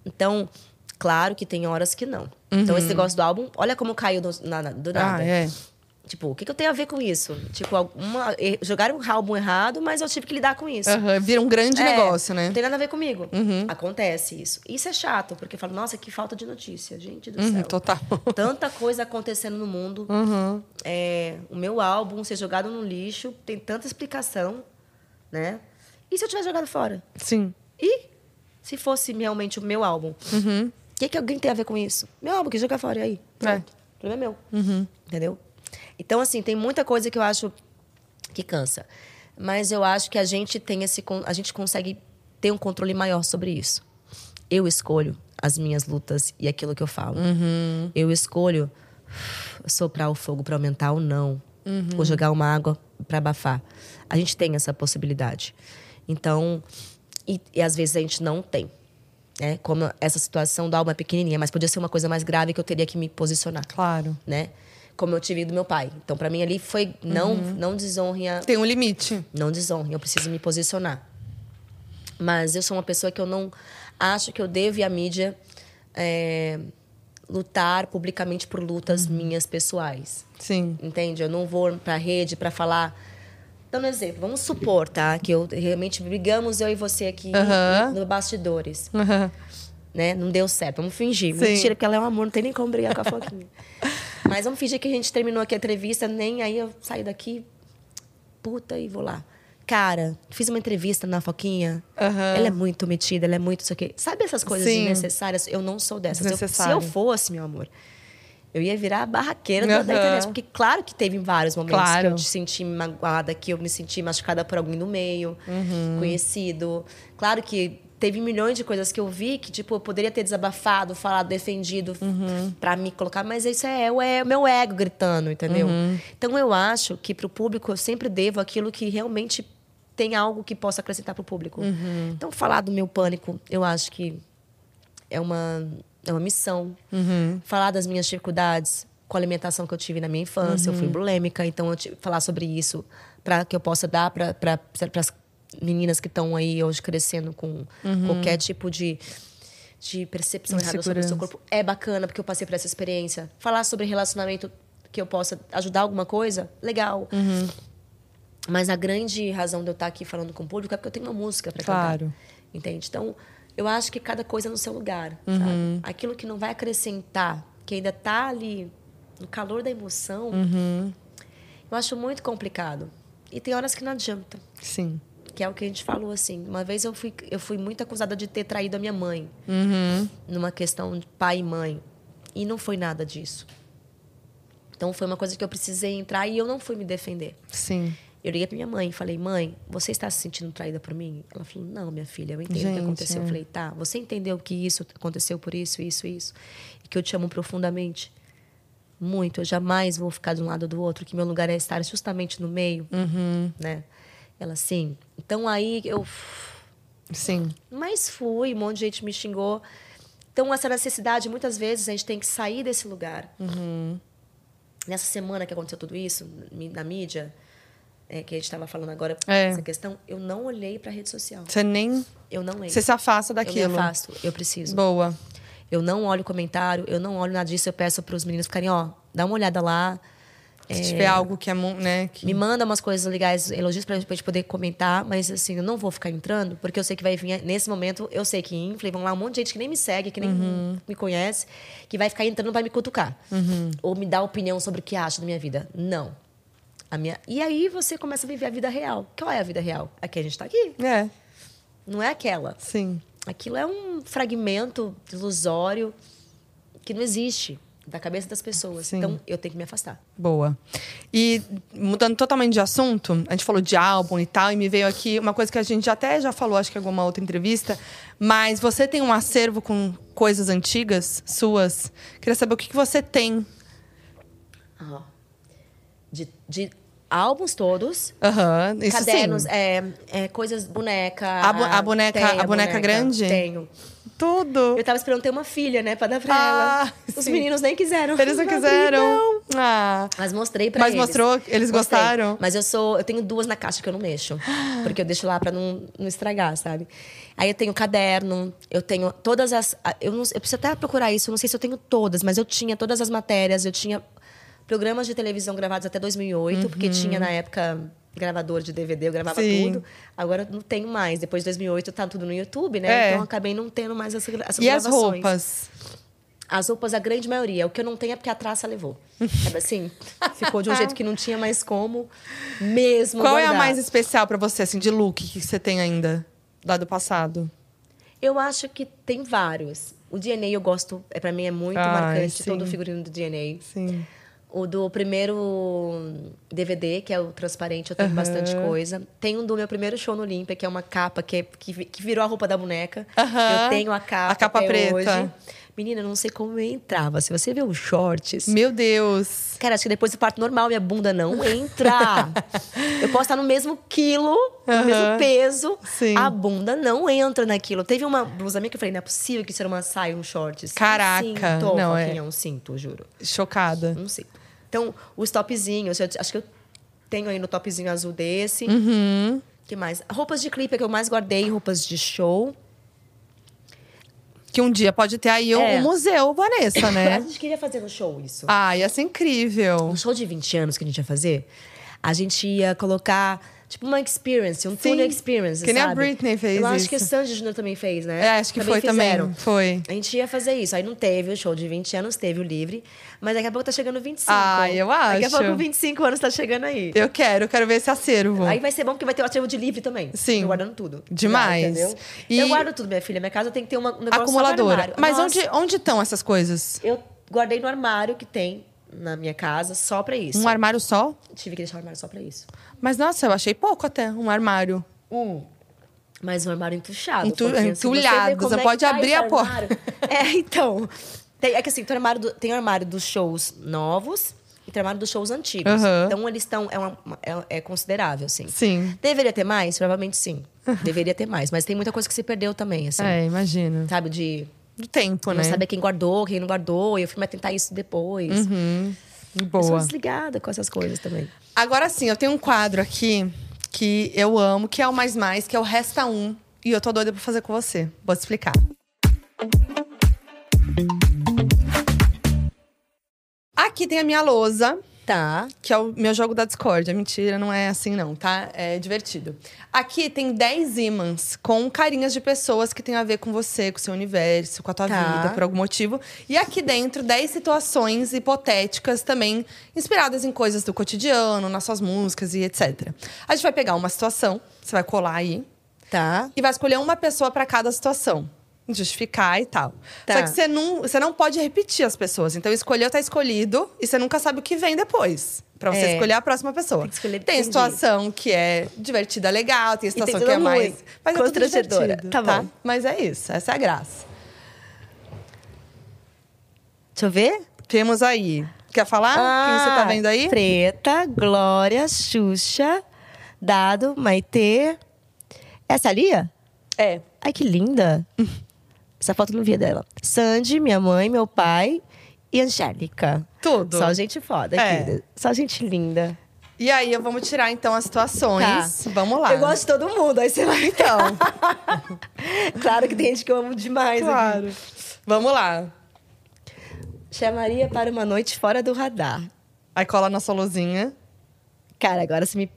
Então, claro que tem horas que não. Então, esse negócio do álbum, olha como caiu do, na- do nada. Uhum. Ah, é. Tipo, o que, que eu tenho a ver com isso? Tipo, alguma, jogaram um álbum errado, mas eu tive que lidar com isso. Aham, Vira um grande É, negócio, né? Não tem nada a ver comigo. Acontece isso. Isso é chato, porque eu falo, nossa, que falta de notícia, gente do Uhum, céu. total. Tanta coisa acontecendo no mundo. Uhum. É, o meu álbum ser jogado no lixo tem tanta explicação, né? E se eu tivesse jogado fora? Sim. E Se fosse realmente o meu álbum, o Uhum. que, que alguém tem a ver com isso? Meu álbum, que joga fora, e aí? Pronto. O problema é meu. Uhum. Entendeu? Então, assim, tem muita coisa que eu acho que cansa. Mas eu acho que a gente tem esse. A gente consegue ter um controle maior sobre isso. Eu escolho as minhas lutas e aquilo que eu falo. Eu escolho soprar o fogo para aumentar ou não. Ou jogar uma água para abafar. A gente tem essa possibilidade. Então, e, e às vezes a gente não tem. Né? Como essa situação do álbum é pequenininha, mas podia ser uma coisa mais grave que eu teria que me posicionar Claro. né? Como eu tive do meu pai. Então, para mim ali foi não não desonre, a- Tem um limite. não desonre, eu preciso me posicionar. Mas eu sou uma pessoa que eu não acho que eu devo ir à mídia é, lutar publicamente por lutas minhas pessoais. Sim. Entende? Eu não vou pra rede para falar. Dando um exemplo, vamos supor, tá? Que eu realmente brigamos, eu e você aqui Aham. no bastidores Uhum. né? Não deu certo. Vamos fingir. Sim. Mentira, porque ela é um amor, não tem nem como brigar com a Foquinha. Mas vamos fingir que a gente terminou aqui a entrevista, nem aí eu saio daqui, puta, e vou lá. Cara, fiz uma entrevista na Foquinha. Aham. Ela é muito metida, ela é muito isso aqui. Sabe essas coisas Sim. desnecessárias? Eu não sou dessas. Eu- se eu fosse, meu amor, eu ia virar a barraqueira da, da internet. Porque claro que teve vários momentos Claro. que eu me senti magoada, que eu me senti machucada por alguém no meio, Uhum. conhecido. Claro que teve milhões de coisas que eu vi que, tipo, eu poderia ter desabafado, falado, defendido Uhum. pra me colocar, mas isso é o é o meu ego gritando, entendeu? Uhum. Então eu acho que pro público eu sempre devo aquilo que realmente tem algo que possa acrescentar pro público. Uhum. Então falar do meu pânico, eu acho que é uma é uma missão. Uhum. Falar das minhas dificuldades com a alimentação que eu tive na minha infância, Uhum. eu fui bulêmica, então eu falar sobre isso para que eu possa dar para meninas que estão aí hoje crescendo com Uhum. qualquer tipo de de percepção errada sobre o seu corpo é bacana porque eu passei por essa experiência. Falar sobre relacionamento que eu possa ajudar alguma coisa, legal. Uhum. Mas a grande razão de eu estar aqui falando com o público é porque eu tenho uma música para Claro. cantar. Entende? Então, eu acho que cada coisa é no seu lugar, Uhum. Aquilo que não vai acrescentar, que ainda tá ali no calor da emoção, Uhum. eu acho muito complicado. E tem horas que não adianta, Sim. Que é o que a gente falou assim. Uma vez eu fui, eu fui muito acusada de ter traído a minha mãe, Uhum. numa questão de pai e mãe. E não foi nada disso. Então foi uma coisa que eu precisei entrar e eu não fui me defender. Sim. Eu liguei pra minha mãe e falei, mãe, você está se sentindo traída por mim? Ela falou, não, minha filha, eu entendo o Gente, que aconteceu. é. Eu falei, tá, você entendeu que isso aconteceu por isso, isso, isso? E que eu te amo profundamente? Muito. Eu jamais vou ficar de um lado ou do outro, que meu lugar é estar justamente no meio, Uhum. né? Ela, sim. Então aí eu... Sim. Mas fui, um monte de gente me xingou. Então, essa necessidade, muitas vezes, a gente tem que sair desse lugar. Uhum. Nessa semana que aconteceu tudo isso, na mídia, é, que a gente estava falando agora, É. essa questão, eu não olhei para a rede social. Você nem. Eu não olhei. Você se afasta Eu daquilo. me afasto, eu preciso. Boa. Eu não olho comentário, eu não olho nada disso. Eu peço para os meninos ficarem, ó, dá uma olhada lá. Se tiver algo que é. Né, que... Me manda umas coisas legais, elogios pra gente poder comentar, mas assim, eu não vou ficar entrando, porque eu sei que vai vir, nesse momento, eu sei que infla, vão lá um monte de gente que nem me segue, que nem Uhum. me conhece, que vai ficar entrando pra me cutucar. Ou me dar opinião sobre o que acha da minha vida. Não. A minha... E aí você começa a viver a vida real. Qual é a vida real? Aqui a gente tá aqui. É, Não é aquela. sim. Aquilo é um fragmento ilusório que não existe da cabeça das pessoas. Sim. Então, eu tenho que me afastar. Boa. E mudando totalmente de assunto, a gente falou de álbum e tal, e me veio aqui uma coisa que a gente até já falou, acho que em alguma outra entrevista, mas você tem um acervo com coisas antigas suas? Queria saber o que, que você tem. Ó, de, de álbuns todos, Aham, isso cadernos, sim. é, é, coisas, boneca. A bu- a boneca- tem a boneca grande? Tenho. Tudo. Eu tava esperando ter uma filha, né, pra dar pra Ah, ela. Os sim. meninos nem quiseram. Eles não Não, quiseram. Ah. Mas mostrei pra Mas eles. mostrou? Eles Mostrei. gostaram? Mas eu sou, eu tenho duas na caixa que eu não mexo, porque eu deixo lá pra não, não estragar, sabe? Aí eu tenho caderno, eu tenho todas as, eu não, eu preciso até procurar isso, eu não sei se eu tenho todas, mas eu tinha todas as matérias, eu tinha programas de televisão gravados até 2008, porque tinha na época gravador de DVD, eu gravava. Sim. tudo. Agora não tenho mais. Depois de 2008 tá tudo no YouTube, né? É. Então eu acabei não tendo mais essas, essas E as gravações. roupas? As roupas, a grande maioria. O que eu não tenho é porque a traça levou. Sabe assim? Ficou de um jeito que não tinha mais como mesmo Qual é a guardar. mais especial pra você, assim, de look que você tem ainda? Lá do passado? Eu acho que tem vários. O DNA eu gosto, é, pra mim é muito Ai, marcante, sim. todo o figurino do DNA. Sim. O do primeiro DVD, que é o transparente, eu tenho bastante coisa. Tem um do meu primeiro show no Olímpia, que é uma capa que, é- que, que virou a roupa da boneca. Aham. Eu tenho a capa. A capa preta. Hoje. Menina, eu não sei como eu entrava. Se você vê os shorts. Meu Deus. Cara, acho que depois do parto normal, minha bunda não entra. eu posso estar no mesmo quilo, no Aham. mesmo peso. Sim. A bunda não entra naquilo. Teve uma blusa minha que eu falei, não é possível que isso era uma saia, um shorts. Caraca, Um cinto, não, é- Foquinha, um cinto, juro. Chocada. Um cinto. Então, os topzinhos, eu acho que eu tenho aí no topzinho azul desse. Uhum. que mais? Roupas de clipe é que eu mais guardei, roupas de show. Que um dia pode ter aí É. um museu, Vanessa, A né? gente queria fazer no show isso. ah, ia ser incrível. Um show de 20 anos que a gente ia fazer, a gente ia colocar, tipo, uma experience, um Sim. túnel experience, Que nem a sabe? Britney fez Eu acho que o isso. Sandy Júnior também fez, né? É, acho que foi fizeram. também. Foi. A gente ia fazer isso. Aí não teve o show de 20 anos, teve o livre. Mas daqui a pouco tá chegando 25. Ah, eu Daqui a acho. pouco 25 anos tá chegando aí. Eu quero, eu quero ver esse acervo. Aí vai ser bom porque vai ter o acervo de livre também. Sim. Eu guardando tudo. Demais. Entendeu? E- Eu guardo tudo, minha filha. Minha casa tem que ter uma, um negócio Acumuladora. Mas Nossa, onde onde estão essas coisas? Eu guardei no armário que tem na minha casa só pra isso. Um armário só? Tive que deixar o armário só pra isso. Mas nossa, eu achei pouco até, um armário. Mas um armário entuchado. Entu- porque se entulhado, como você é pode tá abrir a porta. É, então. Tem, é que assim, tem o armário, do, tem o armário dos shows novos e tem o armário dos shows antigos. Aham. Então, eles estão... É, uma- é, é considerável, assim. Sim. Deveria ter mais? Provavelmente sim. Deveria ter mais. Mas tem muita coisa que se perdeu também, assim. É, imagino. Sabe, de Do tempo, não né? saber quem guardou, quem não guardou. E eu fui me atentar isso depois. Eu sou Boa. desligada com essas coisas também. Agora sim, eu tenho um quadro aqui que eu amo, que é o Mais Mais, que é o Resta Um. E eu tô doida pra fazer com você. Vou te explicar. Aqui tem a minha lousa, Tá. que é o meu jogo da Discord. Mentira, não é assim não, tá? É divertido. Aqui tem 10 ímãs com carinhas de pessoas que tem a ver com você, com o seu universo, com a tua Tá. vida, por algum motivo. E aqui dentro, 10 situações hipotéticas também, inspiradas em coisas do cotidiano, nas suas músicas e etc. A gente vai pegar uma situação, você vai colar aí, Tá. e vai escolher uma pessoa para cada situação. Justificar e tal. Tá. Só que você não, você não pode repetir as pessoas. Então, escolheu, tá escolhido. E você nunca sabe o que vem depois. Pra você É. escolher a próxima pessoa. Tem escolher- Tem situação que é divertida, legal. Tem situação tem que é mais… Mas é constrangedora. divertido, Tá bom. Mas é isso. Essa é a graça. Deixa eu ver. Temos aí… Quer falar? Quem você tá Ah, vendo aí? Preta, Glória, Xuxa, Dado, Maitê. Essa é a Lia? É. Ai, que linda. Essa foto eu não via dela. Sandy, minha mãe, meu pai e Angélica. Tudo. Só gente foda, É. querida. Só gente linda. E aí, vamos tirar então as situações. Vamos lá. Tá. Eu gosto de todo mundo, aí você vai. Então, claro que tem gente que eu amo demais. aqui. claro. Vamos lá. Chamaria para uma noite fora do radar. Aí cola na sua luzinha. Cara, agora você me.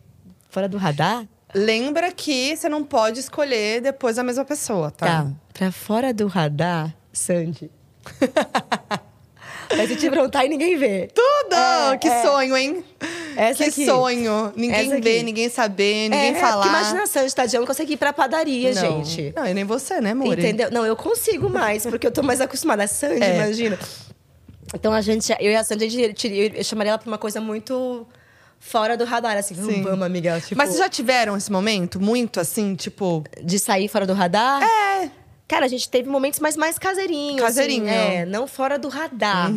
Fora do radar? Lembra que você não pode escolher depois a mesma pessoa, tá? Tá. Pra fora do radar, Sandy. Mas se te perguntar e ninguém vê. Tudo! É, que é. sonho, hein? Essa que aqui. sonho. Ninguém vê, ninguém saber, ninguém é, falar. Porque imagina a Sandy, tadinha, eu não consegue ir pra padaria, não. gente. Não, e nem você, né, amor? Entendeu? Não, eu consigo mais, porque eu tô mais acostumada. A Sandy, É. imagina. Então a gente, eu e a Sandy, a gente, eu, chamaria ela pra uma coisa muito fora do radar, assim. Sim. Vamos, amiga. Tipo, Mas vocês já tiveram esse momento? Muito assim, tipo. De sair fora do radar? É. Cara, a gente teve momentos mais, mais caseirinhos. Caseirinho. Assim, é, não fora do radar.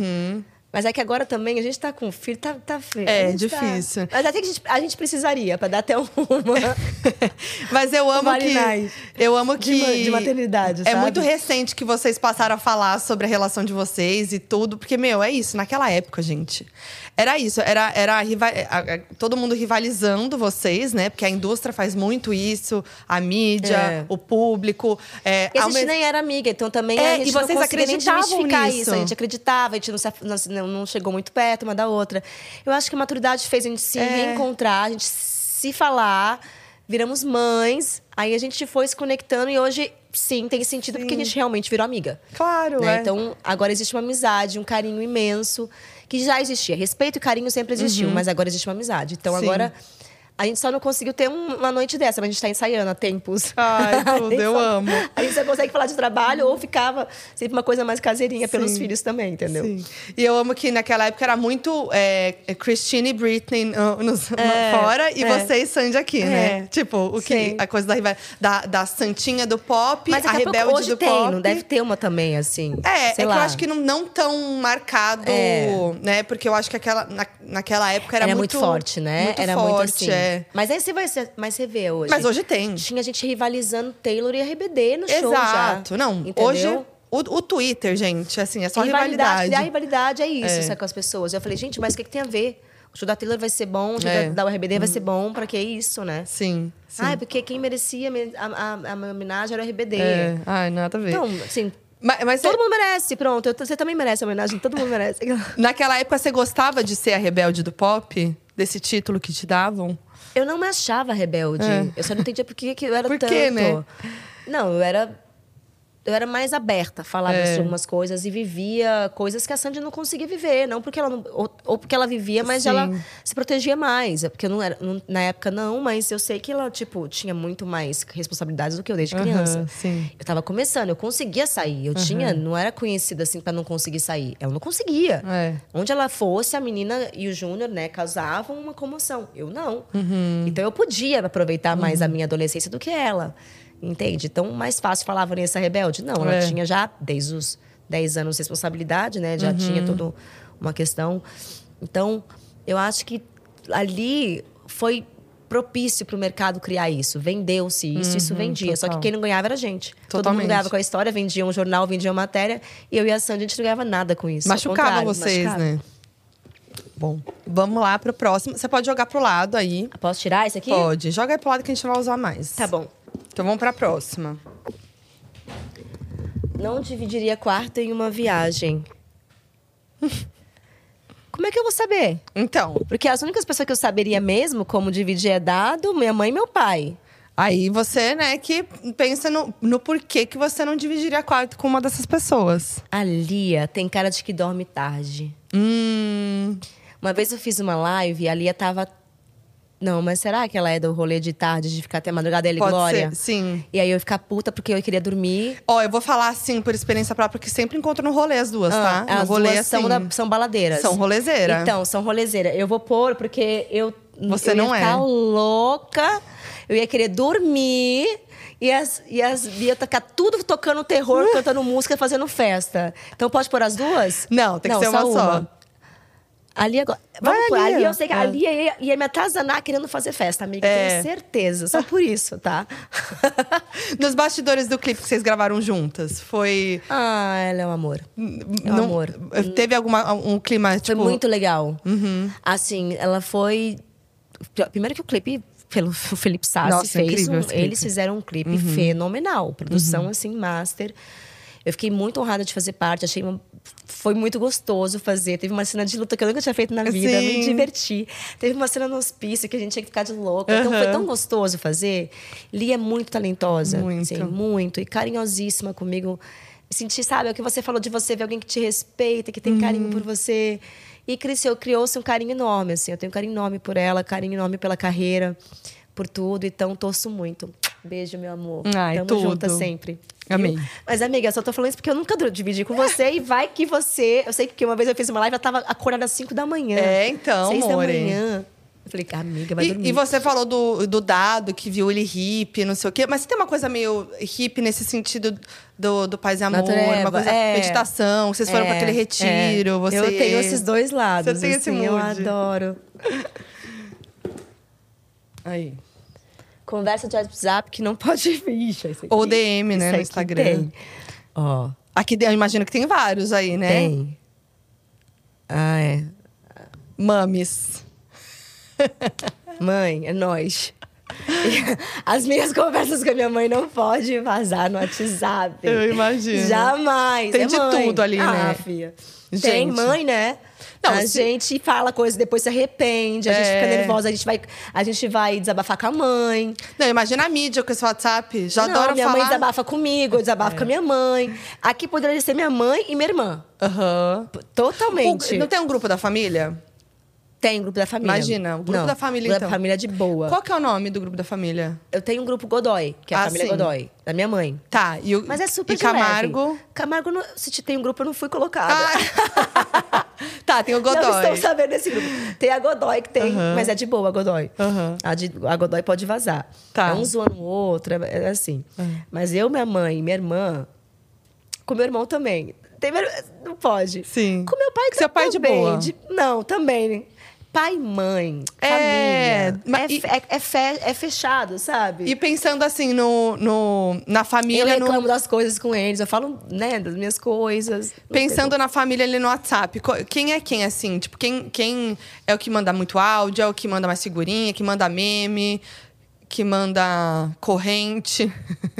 Mas é que agora também a gente tá com filho, tá, tá feio. É, tá- difícil. Mas até que a gente, a gente precisaria, pra dar até uma. Mas eu amo que. Eu amo De que. ma- de maternidade, É sabe? muito recente que vocês passaram a falar sobre a relação de vocês e tudo. Porque, meu, é isso. Naquela época, gente. Era isso. Era, era a a- a- todo mundo rivalizando vocês, né? Porque a indústria faz muito isso. A mídia, É. o público. É, E a gente mes- nem era amiga, então também É, a gente e vocês não conseguia nem desmistificar nisso. isso. A gente acreditava, a gente não, se não, não chegou muito perto uma da outra. Eu acho que a maturidade fez a gente se É. reencontrar, a gente se falar, viramos mães, aí a gente foi se conectando e hoje, sim, tem sentido porque a gente realmente virou amiga. Claro, né? é. Então, agora existe uma amizade, um carinho imenso, que já existia. Respeito e carinho sempre existiu, mas agora existe uma amizade. Então, Sim. agora A gente só não conseguiu ter um- uma noite dessa, mas a gente tá ensaiando há tempos. Ai, tudo, eu só- amo. A gente só consegue falar de trabalho ou ficava sempre uma coisa mais caseirinha pelos Sim. filhos também, entendeu? Sim. E eu amo que naquela época era muito é, Christine e Britney no, nos- no- É, fora e é. você e Sandy aqui, né? É. Tipo, o que, Sim. a coisa da, da, da santinha do pop, Mas a daqui a pouco rebelde hoje do tem, pop. não deve ter uma também, assim. É, sei é lá. que eu acho que não, não tão marcado, É. né? Porque eu acho que aquela, na, naquela época era, Era, muito, forte, né? Muito era forte, muito assim. é. Mas aí você vai ser, mas você vê hoje. Mas hoje tem. Tinha gente rivalizando Taylor e RBD no show Exato. Não, entendeu? hoje o, o Twitter, gente, assim, é só rivalidade. rivalidade. A rivalidade é isso, É. sabe, com as pessoas. Eu falei, gente, mas o que, que tem a ver? O show da Taylor vai ser bom, o show É. da, da RBD vai ser bom, pra que isso, né? Sim. sim. Ah, é porque quem merecia me- a, a, a minha homenagem era o RBD. É. Ai, nada a ver. Então, assim, mas, mas todo você- mundo merece, pronto. eu- você também merece a homenagem, todo mundo merece. naquela época você gostava de ser a rebelde do pop? Desse título que te davam? Eu não me achava rebelde. É. Eu só não entendia por que, que eu era Por tanto. quê, né? Não, eu era. Eu era mais aberta, falava É. sobre algumas coisas e vivia coisas que a Sandy não conseguia viver. Não porque ela não, ou, ou porque ela vivia, mas Sim. ela se protegia mais. É Porque eu não era. não- na época, não, mas eu sei que ela, tipo, tinha muito mais responsabilidades do que eu desde criança. sim. Eu tava começando, eu conseguia sair. Eu tinha, não era conhecida assim pra não conseguir sair. Ela não conseguia. É. Onde ela fosse, a menina e o Júnior, né, causavam uma comoção. Eu não. Uhum. Então eu podia aproveitar mais a minha adolescência do que ela. Entende? Então, mais fácil falar Vanessa Rebelde. Não, ela É. tinha já, desde os 10 anos, responsabilidade, né? Já Uhum. tinha toda uma questão. Então, eu acho que ali foi propício para o mercado criar isso. Vendeu-se isso, isso vendia. Só que Uhum, total. quem não ganhava era a gente. Todo Totalmente. mundo ganhava com a história, vendia um jornal, vendia uma matéria. E eu e a Sandy, a gente não ganhava nada com isso. Machucava vocês, machucava. né? Bom, vamos lá pro próximo. Você pode jogar pro lado aí. Posso tirar esse aqui? Pode. Joga aí pro lado que a gente vai usar mais. Tá bom. Então vamos pra próxima. Não dividiria quarto em uma viagem. Como é que eu vou saber? Então, Porque as únicas pessoas que eu saberia mesmo como dividir é dado, minha mãe e meu pai. aí você, né, que pensa no, no porquê que você não dividiria quarto com uma dessas pessoas. A Lia tem cara de que dorme tarde. Hum. Uma vez eu fiz uma live e a Lia tava. Não, mas será que ela é do rolê de tarde, de ficar até madrugada ele e Pode Glória? ser, sim. E aí eu ia ficar puta porque eu queria dormir. Ó, eu vou falar assim por experiência própria, que sempre encontro no rolê as duas, Ah, tá? No as rolê duas assim. são, da- são baladeiras. São rolezeira. Então, são rolezeira. Eu vou pôr porque eu, Você eu ia não é. ficar louca. Eu ia querer dormir. E as, e as ia tocar tudo tocando terror, cantando música, fazendo festa. Então pode pôr as duas? Não, tem que ser uma só. Ali agora. Vai Vamos pôr. ali, Ali eu sei que É. ali ia, ia me atazanar querendo fazer festa, amiga. É. Tenho certeza. Só por isso, tá? Nos bastidores do clipe que vocês gravaram juntas, foi. ah, ela é um amor. É um não- amor. Teve alguma, um clima, Foi tipo. muito legal. Assim, ela foi. Primeiro que o clipe pelo Felipe Sassi Nossa, fez incrível um. Uhum. eles fizeram um clipe fenomenal, produção assim master. Eu fiquei muito honrada de fazer parte, achei uma- foi muito gostoso fazer. Teve uma cena de luta que eu nunca tinha feito na vida, Sim. me diverti. Teve uma cena no hospício que a gente tinha que ficar de louca. Então foi tão gostoso fazer. Lia é muito talentosa, Muito. assim, muito e carinhosíssima comigo. Senti, sabe, é o que você falou de você ver alguém que te respeita, que tem carinho Uhum. por você. E cresceu, criou-se um carinho enorme, assim. Eu tenho um carinho enorme por ela, carinho enorme pela carreira, por tudo. Então, torço muito. Beijo, meu amor. Ai, Tamo tudo. juntas sempre. Amei. Mas, amiga, eu só tô falando isso porque eu nunca dividi com você. e vai que você... Eu sei que uma vez eu fiz uma live, ela tava acordada às 5 da manhã. É, então, 6 da manhã. Eu falei, amiga, vai dormir. E, e você falou do, do dado, que viu ele hippie, não sei o quê. Mas tem uma coisa meio hippie nesse sentido do, do paz e amor, Natureba, uma coisa é. meditação. Vocês foram É, para aquele retiro. é. Você... Eu tenho esses dois lados. Você tem esse assim, Eu mood. adoro. Aí. Conversa de WhatsApp que não pode vir. Ou DM, né, no Instagram. Tem. Ó, Aqui eu imagino que tem vários aí, né? tem. Ah, é. Mames. Mãe, é nós. As minhas conversas com a minha mãe não podem vazar no WhatsApp. Eu imagino. Jamais. Tem é de mãe. tudo ali, ah, né? Filha. Gente. Tem mãe, né? Não, a se- gente fala coisa, depois se arrepende, a gente É. fica nervosa, a gente, vai, a gente vai desabafar com a mãe. Não, imagina a mídia com esse WhatsApp. Já não, adoro minha falar. mãe desabafa comigo, eu desabafo com a minha mãe. Aqui poderia ser minha mãe e minha irmã. P- Totalmente. O- Não tem um grupo da família? Tem grupo da família. Imagina, o grupo Não, da família, grupo então. da família é de boa. Qual que é o nome do grupo da família? Eu tenho um grupo Godoy, que é a Ah, família sim. Godoy, da minha mãe. Tá, e o Mas é super e de leve. Camargo. Camargo, não- se te tem um grupo, eu não fui colocada. tá, tem o Godoy. Não estou sabendo desse grupo. Tem a Godoy que tem, Aham. mas é de boa a Godoy. Aham. A, de- a Godoy pode vazar. Tá. É um zoando o outro, é, é assim. Mas eu, minha mãe, minha irmã, com meu irmão também. Tem não pode. Sim. Com meu pai Seu pai é de boa. não, também. Pai, mãe, É, família. É, e- é, fe- é fechado, sabe? E pensando assim no, no, na eu família, no- reclamo das coisas com eles, eu falo, né, das minhas coisas. pensando na família ali no WhatsApp, quem é quem, assim? Tipo, quem, quem é o que manda muito áudio, é o que manda mais figurinha, que manda meme, que manda corrente,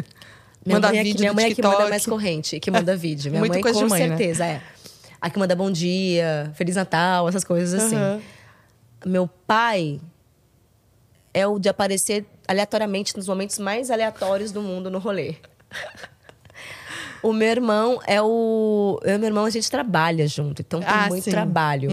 Minha manda mãe é vídeo minha no mãe é que manda mais corrente, que manda vídeo. Minha Muita mãe, coisa com de mãe, né? certeza, é. A que manda bom dia, Feliz Natal, essas coisas assim. Aham. Meu pai é o de aparecer aleatoriamente nos momentos mais aleatórios do mundo no rolê. O meu irmão é o. Eu e meu irmão, a gente trabalha junto, então tem Ah, muito sim. trabalho.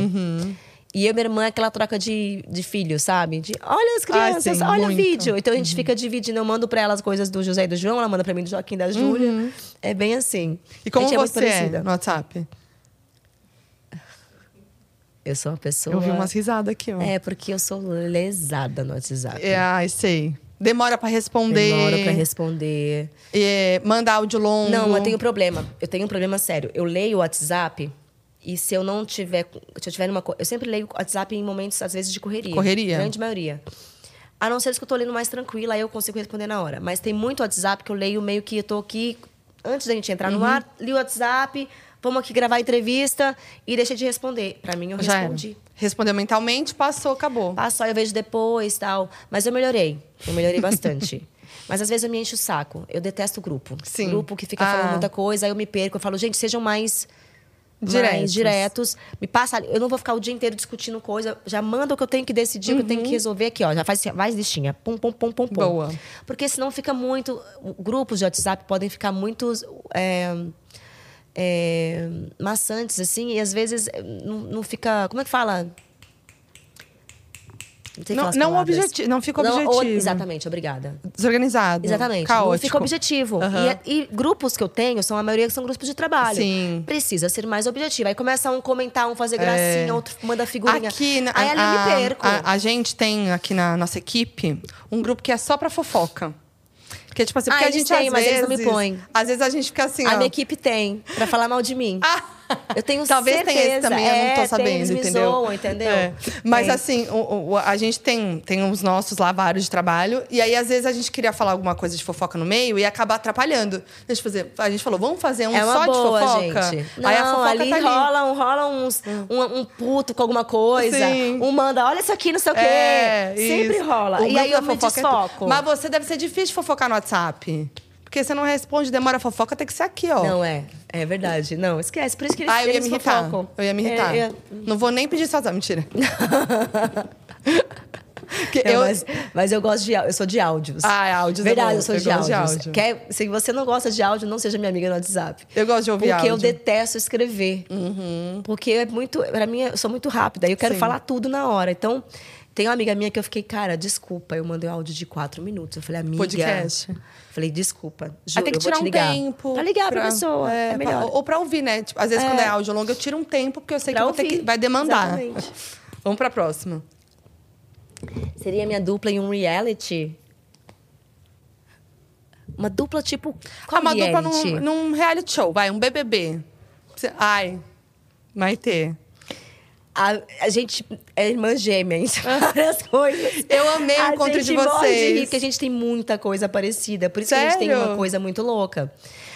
E eu e minha irmã é aquela troca de, de filhos, sabe? De olha as crianças, sim, olha muito. o vídeo. Então a gente fica dividindo. Eu mando pra ela as coisas do José e do João, ela manda pra mim do Joaquim e da Júlia. É bem assim. E como é você é parecida. no WhatsApp? Eu sou uma pessoa. Eu vi umas risadas aqui, ó. É, porque eu sou lesada no WhatsApp. É, ai, sei. Demora pra responder. Demora pra responder. É, manda áudio longo. Não, eu tenho problema. Eu tenho um problema sério. Eu leio o WhatsApp e se eu não tiver. Se eu tiver numa. Eu sempre leio o WhatsApp em momentos, às vezes, de correria. Correria. Grande maioria. A não ser que eu tô lendo mais tranquila, aí eu consigo responder na hora. Mas tem muito WhatsApp que eu leio meio que eu tô aqui. Antes da gente entrar Uhum. no ar, li o WhatsApp, vamos aqui gravar a entrevista e deixei de responder. Pra mim, eu Já era. respondi. Respondeu mentalmente, passou, acabou. Passa, eu vejo depois tal. Mas eu melhorei. Eu melhorei bastante. Mas às vezes eu me encho o saco. Eu detesto grupo. Sim. Grupo que fica Ah. falando muita coisa, aí eu me perco. Eu falo, gente, sejam mais Diretos. mais diretos. Me passa, eu não vou ficar o dia inteiro discutindo coisa. Já manda o que eu tenho que decidir, o que eu tenho que resolver aqui, ó. Já faz mais listinha. Pum, pum, pum, pum, pum. Boa. Porque senão fica muito. Grupos de WhatsApp podem ficar muitos. é, é, maçantes, assim, e às vezes é, não, não fica. Como é que fala? Não- não não fica Não, o- objetivo. exatamente, obrigada. Desorganizado. Exatamente. Caótico. Não fica objetivo. Aham. E, e grupos que eu tenho, são a maioria que são grupos de trabalho. Sim. Precisa ser mais objetivo. Aí começa um comentar, um fazer gracinha, outro manda figurinha. É. Aqui, na- Aí ali eu a, me perco. A, a gente tem aqui na nossa equipe um grupo que é só pra fofoca. Porque, tipo assim, Ah, porque a eles gente têm, às mas vezes, eles não me põem. Às vezes a gente fica assim, a ó. minha equipe tem, pra falar mal de mim. Eu tenho Talvez certeza. tenha esse também, eu não É, tô tem, sabendo, me entendeu? zoam, entendeu? É. Mas Tem. assim, o- o- a gente tem, tem os nossos lá, vários de trabalho, e aí às vezes a gente queria falar alguma coisa de fofoca no meio e ia acabar atrapalhando. A gente, fazer, a gente falou, vamos fazer um É só boa, de fofoca? gente. Não, aí a fofoca ali, tá ali. rola, um, rola uns, um, um puto com alguma coisa. Sim. Um manda, olha isso aqui, não sei o quê. É, Sempre isso. rola. O e aí eu me fofoca é desfoco. tu- Mas você deve ser difícil de fofocar no WhatsApp. Porque você não responde, demora a fofoca, tem que ser aqui, ó. Não, é. É verdade. Não, esquece. Por isso que eles, Ah, eu ia me irritar. fofocam. Eu ia me irritar. É, é. Não vou nem pedir sua mentira. Porque Não, eu... mas, mas eu gosto de. Eu sou de áudios. Ah, é áudios é Verdade, bom. eu sou Eu de gosto de áudios. áudio. Quer, se você não gosta de áudio, não seja minha amiga no WhatsApp. Eu gosto de ouvir Porque eu áudio. Uhum. detesto escrever. Porque é muito. Pra mim, eu sou muito rápida. Eu quero Sim. falar tudo na hora. Então, tem uma amiga minha que eu fiquei, cara, desculpa. Eu mandei um áudio de quatro minutos. Eu falei, amiga. Podcast. Falei, desculpa. Juro, tem que tirar te um tempo. Pra ligar pra, pessoa. É, pra- melhor. ou pra ouvir, né? Tipo, às vezes, É. quando é áudio longo, eu tiro um tempo, porque eu sei Pra que, eu vou ter que vai demandar. Exatamente. Vamos pra próxima. Seria minha dupla em um reality? Uma dupla tipo. Qual Ah, uma dupla reality? num, num reality show, vai, um BBB. Ai, vai ter. A, a gente é irmã gêmea em várias coisas. Eu amei o a encontro de vocês. rir, porque a gente tem muita coisa parecida. Por isso que a gente tem Sério? uma coisa muito louca.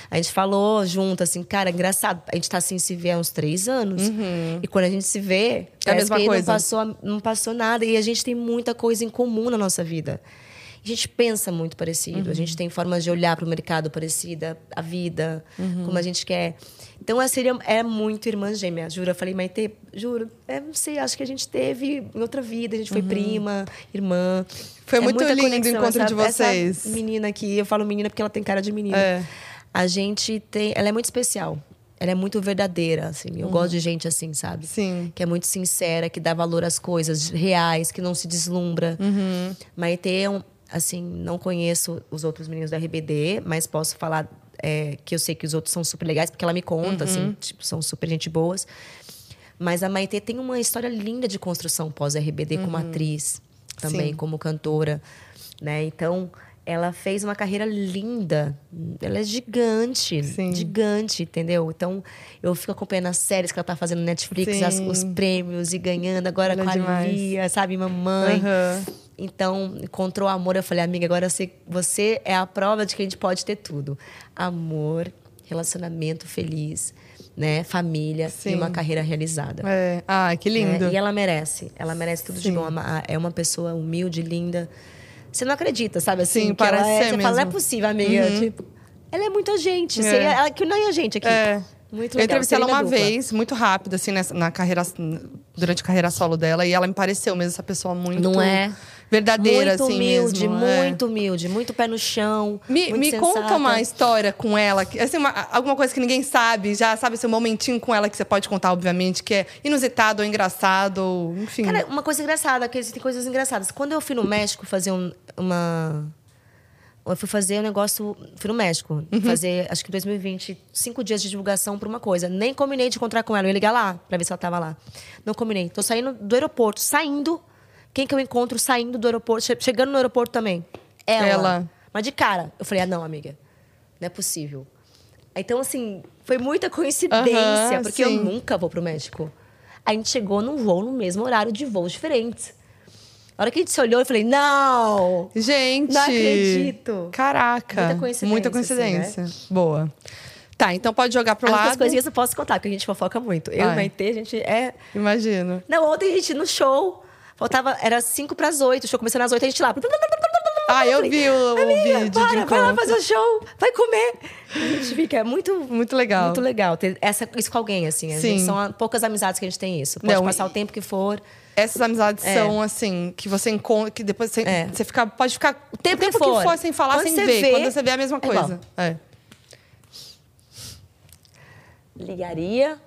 A gente falou junto, assim, cara, engraçado. A gente tá assim se vê há uns três anos. E quando a gente se vê, É a mesma coisa. Não, passou, não passou nada. E a gente tem muita coisa em comum na nossa vida. A gente pensa muito parecido. A gente tem formas de olhar para o mercado parecida, a vida, como a gente quer. Então, essa seria, é muito irmã gêmea. Juro, eu falei, Maite, juro, é, não sei, acho que a gente teve em outra vida, a gente foi prima, irmã. Foi É muito lindo o conexão. encontro Essa- de vocês. Essa menina aqui, eu falo menina porque ela tem cara de menina. É. A gente tem. Ela é muito especial. ela é muito verdadeira, assim. Eu gosto de gente assim, sabe? Sim. Que é muito sincera, que dá valor às coisas reais, que não se deslumbra. Uhum. Maitê é um, assim, não conheço os outros meninos da RBD, mas posso falar é, que eu sei que os outros são super legais, porque ela me conta, assim, tipo, são super gente boas. Mas a Maitê tem uma história linda de construção pós-RBD como atriz, também Sim. como cantora, né? Então, ela fez uma carreira linda. Ela é gigante, Sim. gigante, entendeu? Então, eu fico acompanhando as séries que ela tá fazendo no Netflix, as- os prêmios e ganhando agora Ela é com a demais. Lia, sabe? Mamãe. Aham. Então, encontrou amor. Eu falei, amiga, agora você, você é a prova de que a gente pode ter tudo: amor, relacionamento feliz, né? Família Sim. e uma carreira realizada. É. Ai, que lindo. É, e ela merece. Ela merece tudo de Sim. bom. É uma- É uma pessoa humilde, linda. Você não acredita, sabe? Assim, Sim, parece ela é, Você fala, não é mesmo. Uhum. possível, amiga. Tipo, ela é muita gente. É. Você- ela que não é a gente aqui. É. Muito Eu legal. entrevistei ela uma dupla. vez, muito rápido, assim, nessa, na carreira, durante a carreira solo dela, e ela me pareceu mesmo essa pessoa muito Não é? Verdadeira, muito assim humilde, mesmo. é. muito humilde, muito pé no chão. Me, me conta uma história com ela, assim, uma- alguma coisa que ninguém sabe, já sabe, seu momentinho com ela que você pode contar, obviamente, que é inusitado ou engraçado, ou, enfim. Cara, uma coisa engraçada, que existem coisas engraçadas. Quando eu fui no México fazer um- uma. Eu fui fazer um negócio. Fui no México. Uhum. Fazer, acho que 2020, cinco dias de divulgação pra uma coisa. Nem combinei de encontrar com ela. Eu ia ligar lá pra ver se ela tava lá. Não combinei. Tô saindo do aeroporto, saindo. Quem que eu encontro saindo do aeroporto, che- chegando no aeroporto também? Ela. Ela. Mas de cara. Eu falei, ah, não, amiga. Não é possível. Então, assim, foi muita coincidência, porque eu sim. nunca vou pro México. A gente chegou num voo no mesmo horário de voos diferentes. A hora que a gente se olhou, eu falei, não! Gente! Não acredito. Caraca! Muita coincidência, Muita assim, coincidência. Boa. Tá, então pode jogar pro As lado. coisinhas eu posso contar, porque a gente fofoca muito. Eu Vai. e Maitê, a gente é... Imagino. Não, ontem a gente no show, faltava... Era 5 pras 8, o show começando às 8, a gente lá... Ah, eu vi o, o vídeo para, vai lá fazer o show, vai comer. A gente fica, é muito... Muito legal. Muito legal ter essa, isso com alguém, assim. Gente- são poucas amizades que a gente tem isso. Pode Não, passar e- o tempo que for. Essas amizades É. são assim, que você encontra, que depois você, É. você fica, pode ficar o tempo tempo que for. sem falar, Quando sem ver. vê, Quando você vê é a mesma é coisa. É. Ligaria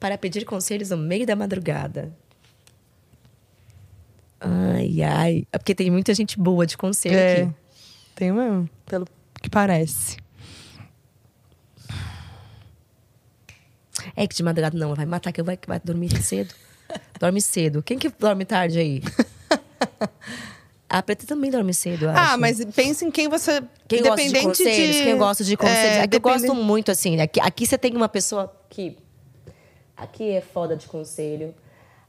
para pedir conselhos no meio da madrugada. Ai, ai. É porque tem muita gente boa de conselho É. aqui. Tem mesmo, pelo que parece. É que de madrugada não, vai matar que vai, vai dormir cedo. dorme cedo. Quem que dorme tarde aí? A Preta também dorme cedo, eu Ah, acho. mas pense em quem você. Quem gosta de conselhos, quem gosta de conselhos. É, que eu gosto muito, assim. Aqui, aqui você tem uma pessoa que. Aqui é foda de conselho.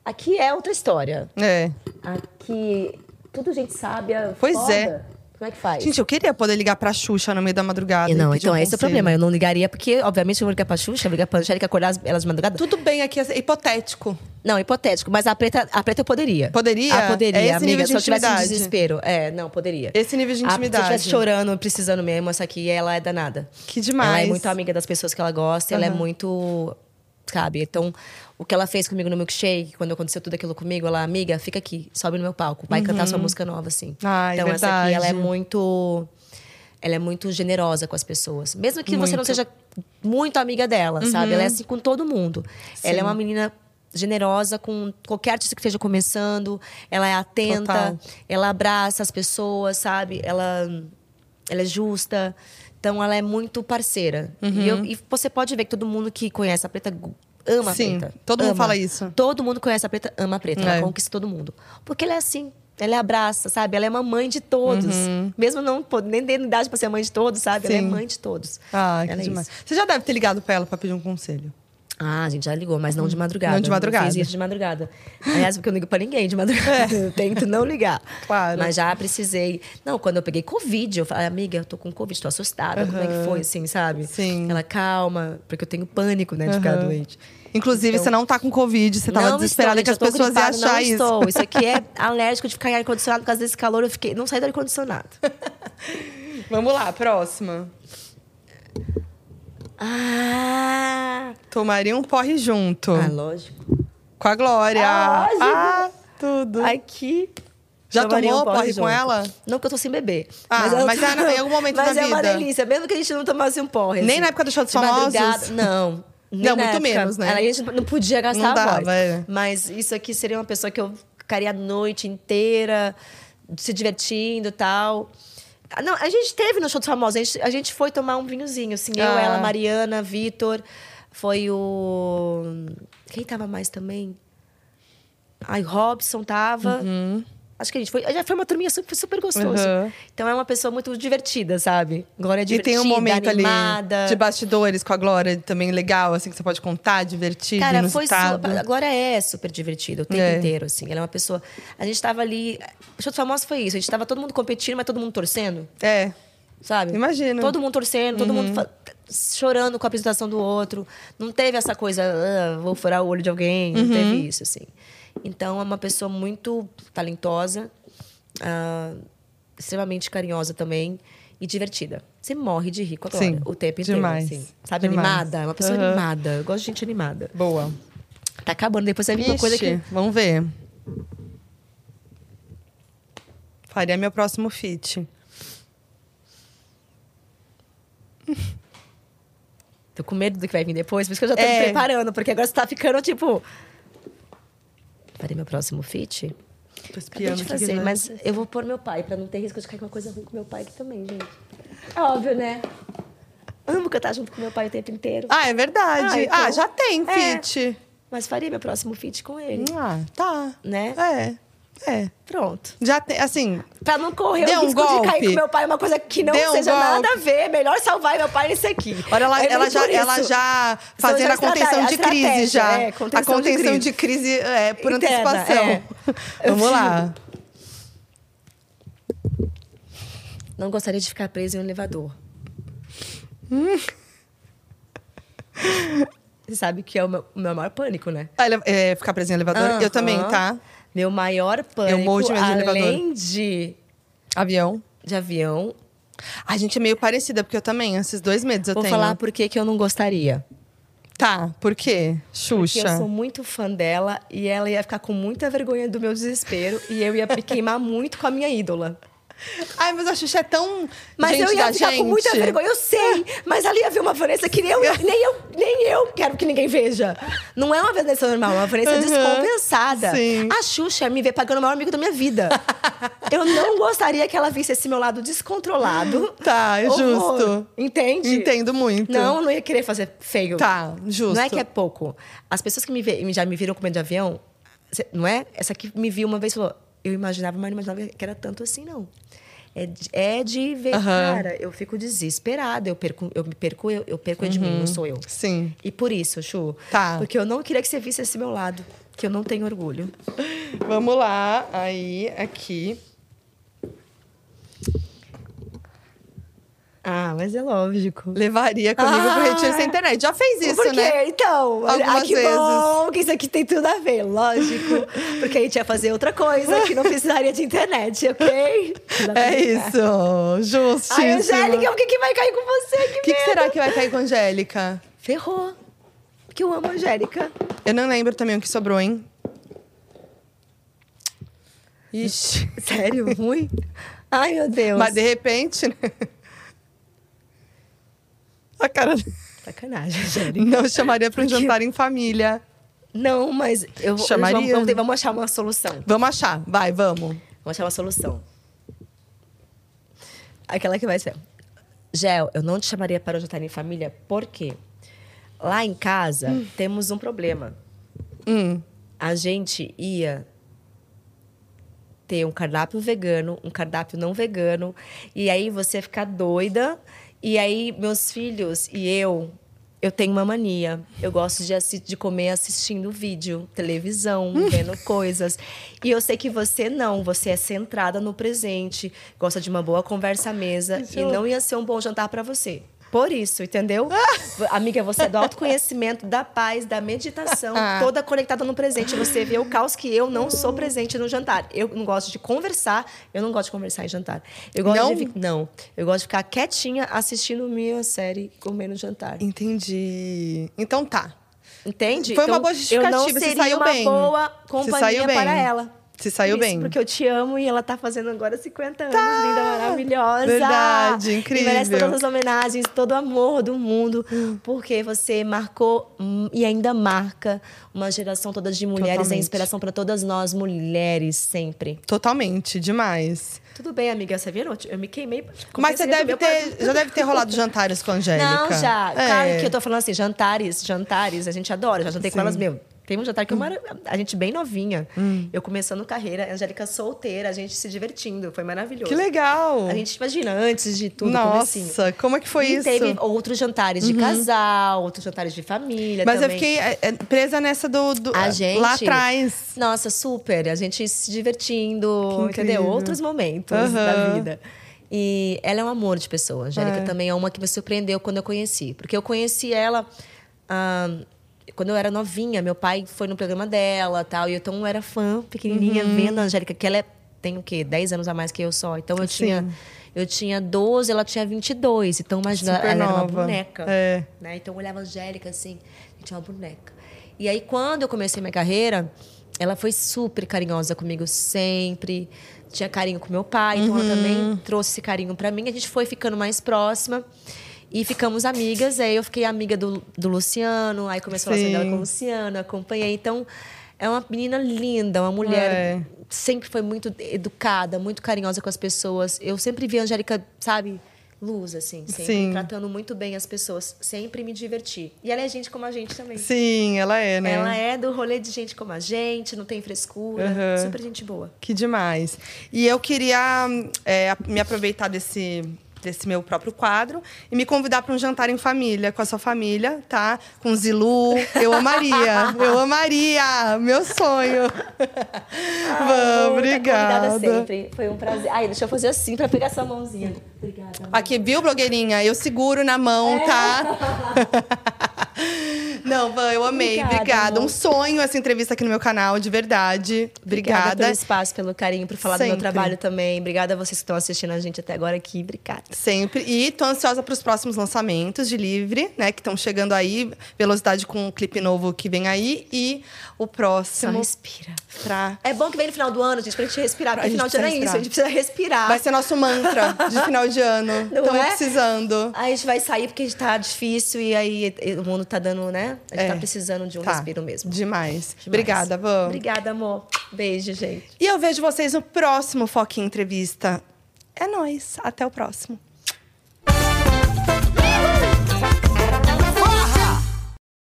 Aqui é outra história. É. Aqui. Tudo gente sábia. Pois foda. é. Como é que faz? Gente, eu queria poder ligar pra Xuxa no meio da madrugada. E não, então um esse é o problema. Eu não ligaria, porque, obviamente, eu vou ligar pra Xuxa, ligar pra Angélica acordar as- elas de madrugada. Tudo bem aqui, é hipotético. Não, hipotético, mas a preta, a preta eu poderia. Poderia? Ah, poderia, É esse amiga. nível de se eu tivesse um intimidade. desespero. É, não, poderia. Esse nível de Ah, se eu intimidade. estivesse chorando, precisando mesmo, essa aqui, ela é danada. Que demais. Ela é muito amiga das pessoas que ela gosta, ela é muito. Sabe? Então, o que ela fez comigo no milkshake, quando aconteceu tudo aquilo comigo, ela, amiga, fica aqui, sobe no meu palco, vai cantar sua música nova, assim. Uhum. Ai, então, essa aqui, ela é verdade. muito. Ela é muito generosa com as pessoas. Mesmo que você não Muito. seja muito amiga dela, sabe? Ela é assim com todo mundo. Ela é uma menina generosa com qualquer artista que esteja começando. Ela é atenta, Total. ela abraça as pessoas, sabe? Ela, ela é justa. Então, ela é muito parceira. E, eu- e você pode ver que todo mundo que conhece a Preta ama Sim, a Preta. todo mundo Ama. fala isso. Todo mundo conhece a Preta, ama a Preta. É. Ela conquista todo mundo. Porque ela é assim. Ela abraça, sabe? Ela é uma mãe de todos. Mesmo não nem tendo idade pra ser mãe de todos, sabe? Ela é Uhum. Sim. mãe de todos. Ah, que Ela é demais. isso. Você já deve ter ligado pra ela pra pedir um conselho. Ah, a gente já ligou, mas não de madrugada. Não de madrugada. Eu fiz isso de madrugada. Aliás, porque eu não ligo pra ninguém de madrugada. Eu tento não ligar. É. Claro. Mas já precisei. Não, quando eu peguei Covid, eu falei, amiga, eu tô com Covid, tô assustada. Como é que foi, assim, sabe? Sim. Ela, calma, porque eu tenho pânico, né, de ficar Aham. doente. Inclusive, Então- você não tá com Covid, você tava não desesperada estou, que as pessoas iam achar não isso. Estou. Isso aqui é alérgico de ficar em ar-condicionado por causa desse calor. Eu fiquei. Não saí do ar-condicionado. Vamos lá, próxima. Ah! Tomaria um porre junto. Ah, lógico. Com a Glória. Ah, lógico. Ah, tudo. Aqui. Já tomaria tomou um porre porre com ela? Não, porque eu tô sem beber. Ah, eu- mas é em algum momento mas da é uma vida. delícia. Mesmo que a gente não tomasse um porre. Nem assim, na época do show dos famosos? Não. Não, muito época. menos, né? A gente não podia gastar Não a dava, voz. é. Mas isso aqui seria uma pessoa que eu ficaria a noite inteira se divertindo e tal. Não, a gente teve no show dos famosos. A gente, a gente foi tomar um vinhozinho, assim. Eu, Ah. ela, Mariana, Vitor. Foi o. Quem tava mais também? Ai, Robson tava. Acho que a gente foi. Já foi uma turminha super, super gostoso. Uhum. Então é uma pessoa muito divertida, sabe? Glória é E divertida, tem um momento animada. ali de bastidores com a Glória também legal, assim, que você pode contar, divertido, Cara, foi super. A Glória é super divertida o tempo É. inteiro, assim. Ela é uma pessoa. A gente tava ali. O show dos famosos foi isso. A gente tava todo mundo competindo, mas todo mundo torcendo, É, sabe? Imagino. Todo mundo torcendo, todo mundo fa- chorando com a apresentação do outro. Não teve essa coisa, "Ah, vou furar o olho de alguém. Não teve isso, assim. Então, é uma pessoa muito talentosa, ah, extremamente carinhosa também e divertida. Você morre de rir com a Glória Sim, o tempo inteiro, demais, assim. Sabe, demais. animada? É uma pessoa Aham. animada. Eu gosto de gente animada. boa. Tá acabando. Depois vai vir uma coisa que. Vamos ver. Faria meu próximo feat. Tô com medo do que vai vir depois, por isso que eu já tô me É. preparando, porque agora você tá ficando tipo. Farei meu próximo feat? Tô Acabei espiando de fazer, né? mas eu vou pôr meu pai, pra não ter risco de cair uma coisa ruim com meu pai aqui também, gente. É óbvio, né? Amo cantar junto com meu pai o tempo inteiro. Ah, é verdade. Ah, então- Ah, já tem É. feat. Mas faria meu próximo feat com ele, Ah, tá. né? É, é. Pronto. Já tem, assim, Pra não correr Deu o um risco de cair golpe. com meu pai, uma coisa que não Deu um seja nada a golpe. ver. Melhor salvar meu pai nesse aqui. Olha, ela, É ela, já, ela já fazendo a contenção de crise já. é, contenção a de contenção crise. de crise, é, por Interna, antecipação. é. Eu Vamos lá. Não gostaria de ficar preso em um elevador. Você sabe que é o meu, o meu maior pânico, né? Ah, ele- é, ficar preso em elevador? Eu também, tá? Meu maior pânico, morro de medo de além de, Avião. de avião, A gente é meio parecida, porque eu também, esses dois medos eu vou tenho. falar por que eu não gostaria. Tá, por quê? Porque Xuxa. eu sou muito fã dela e ela ia ficar com muita vergonha do meu desespero e eu ia me queimar muito com a minha ídola. Ai, mas a Xuxa é tão. Mas gente eu ia ficar gente. com muita vergonha, eu sei. Mas ali ia ver uma Vanessa que nem eu, nem eu, nem eu quero que ninguém veja. Não é uma Vanessa normal, é uma Vanessa Uhum. descompensada. Sim. A Xuxa me vê pagando o maior amigo da minha vida. eu não gostaria que ela visse esse meu lado descontrolado. Tá, é Horror. justo. Entende? Entendo muito. Não, eu não ia querer fazer feio. Tá, justo. Não é que é pouco. As pessoas que me vê, já me viram com medo de avião, não é? Essa aqui me viu uma vez e falou: eu imaginava, mas não imaginava que era tanto assim, não. É de, é de ver, Aham. cara, eu fico desesperada, eu perco, eu me perco, eu, eu perco de mim, não sou eu. Sim. E por isso, Chu, Tá. porque eu não queria que você visse esse meu lado, que eu não tenho orgulho. Vamos lá. Aí, aqui. Ah, mas é lógico. Levaria comigo pro Ah. Retiro Sem Internet. Já fez isso, Por quê? né? Então, Algumas ah, que vezes. bom que isso aqui tem tudo a ver, lógico. Porque a gente ia fazer outra coisa que não precisaria de internet, ok? É isso. Justíssimo. Ai, Angélica, o que, que vai cair com você? Que, O que, que medo. será que vai cair com a Angélica? Ferrou. Porque eu amo a Angélica. Eu não lembro também o que sobrou, hein? Ixi. Sério? Ruim? Ai, meu Deus. Mas de repente, né? A cara. Sacanagem. Não chamaria para um jantar em família. Não, mas eu vou- Chamaria? Vamos, vamos, vamos achar uma solução. Vamos achar. Vai, vamos. Vamos achar uma solução. Aquela que vai ser. Gel, eu não te chamaria para um jantar em família, porque lá em casa temos um problema. Hum. A gente ia ter um cardápio vegano, um cardápio não vegano, e aí você ficar doida, e aí meus filhos e eu, eu tenho uma mania. Eu gosto de, de comer assistindo vídeo, televisão, vendo coisas. E eu sei que você não, você é centrada no presente, gosta de uma boa conversa à mesa, e não ia ser um bom jantar para você. Por isso, entendeu? Amiga, você é do autoconhecimento, da paz, da meditação, toda conectada no presente. Você vê o caos que eu não sou presente no jantar. Eu não gosto de conversar, eu não gosto de conversar em jantar. Eu gosto Não? de não, eu gosto de ficar quietinha assistindo minha série, comendo jantar. Entendi. Então tá. Entende? Foi uma Então, boa Eu justificativa, não você seria saiu uma bem. boa Você companhia saiu bem. para ela. Se saiu isso, bem. Porque eu te amo e ela tá fazendo agora 50 anos, linda, maravilhosa. Verdade, E merece incrível. todas as homenagens, todo o amor do mundo, porque você marcou hum, e ainda marca uma geração toda de mulheres, é Totalmente. inspiração para todas nós mulheres sempre. Totalmente, demais. Tudo bem, amiga, você viu? Eu me queimei. Mas você deve ter. Já deve ter rolado jantares com a Angélica. Não, já. É. Claro que eu tô falando assim, jantares, jantares, a gente adora. Já jantei com Sim. elas, meu. Tem um jantar que eu era a gente bem novinha. Eu começando carreira, a Angélica solteira, a gente se divertindo. Foi maravilhoso. Que legal! A gente imagina, antes de tudo, comecinho. Nossa, como é que foi e isso? teve outros jantares de casal, outros jantares de família Mas eu também. fiquei é, é, presa nessa do. do- A gente- Lá atrás. Nossa, super. A gente se divertindo, entendeu? Outros momentos Aham. da vida. E ela é um amor de pessoa. A Angélica É. também é uma que me surpreendeu quando eu conheci. Porque eu conheci ela ah, quando eu era novinha. Meu pai foi no programa dela tal. E eu, então era fã, pequenininha, Uhum. vendo a Angélica, que ela é, tem o quê? 10 anos a mais que eu só. Então eu tinha... Eu tinha 12, ela tinha 22. Então, imagina, Super ela era uma nova. boneca. É. né? Então eu olhava a Angélica assim, gente, é uma boneca. E aí, quando eu comecei minha carreira, ela foi super carinhosa comigo sempre. Tinha carinho com meu pai, então Uhum. ela também trouxe esse carinho pra mim. A gente foi ficando mais próxima. E ficamos amigas. Aí eu fiquei amiga do, do Luciano. Aí começou a relação Sim. dela com o Luciano. Acompanhei. Então, é uma menina linda. Uma mulher... É. Sempre foi muito educada, muito carinhosa com as pessoas. Eu sempre vi a Angélica, sabe... Luz, assim. Sempre Sim. tratando muito bem as pessoas. Sempre me diverti. E ela é gente como a gente também. Sim, ela é, né? Ela é do rolê de gente como a gente, não tem frescura. Uhum. Super gente boa. Que demais. E eu queria é, me aproveitar desse, desse meu próprio quadro e me convidar para um jantar em família, com a sua família, tá? Com Zilu. Eu amaria. eu amaria. Meu sonho. Vamos, Tá obrigada. convidada sempre. Foi um prazer. Ai, deixa eu fazer assim pra pegar essa mãozinha. Obrigada. Aqui, viu, blogueirinha? Eu seguro na mão, tá? Não, Van, eu amei. Obrigada, Obrigada. Um sonho essa entrevista aqui no meu canal, de verdade. Obrigada. pelo espaço, pelo carinho, por falar do Sempre. meu trabalho também. Obrigada a vocês que estão assistindo a gente até agora aqui. Obrigada. Sempre. E tô ansiosa para os próximos lançamentos de Livre, né? Que estão chegando aí. Velocidade com um clipe novo que vem aí. E o Só próximo respira. pra... É bom que vem no final do ano, gente, pra gente respirar. Porque A gente final de ano é isso, a gente precisa respirar. Vai ser nosso mantra de final de ano. Estamos é? precisando. Aí a gente vai sair porque tá difícil e aí o mundo tá dando, né? A gente É. tá precisando de um Tá. respiro mesmo. Demais. Demais. Obrigada, Van. Obrigada, amor. Beijo, gente. E eu vejo vocês no próximo Foquinha Entrevista. É nóis. Até o próximo.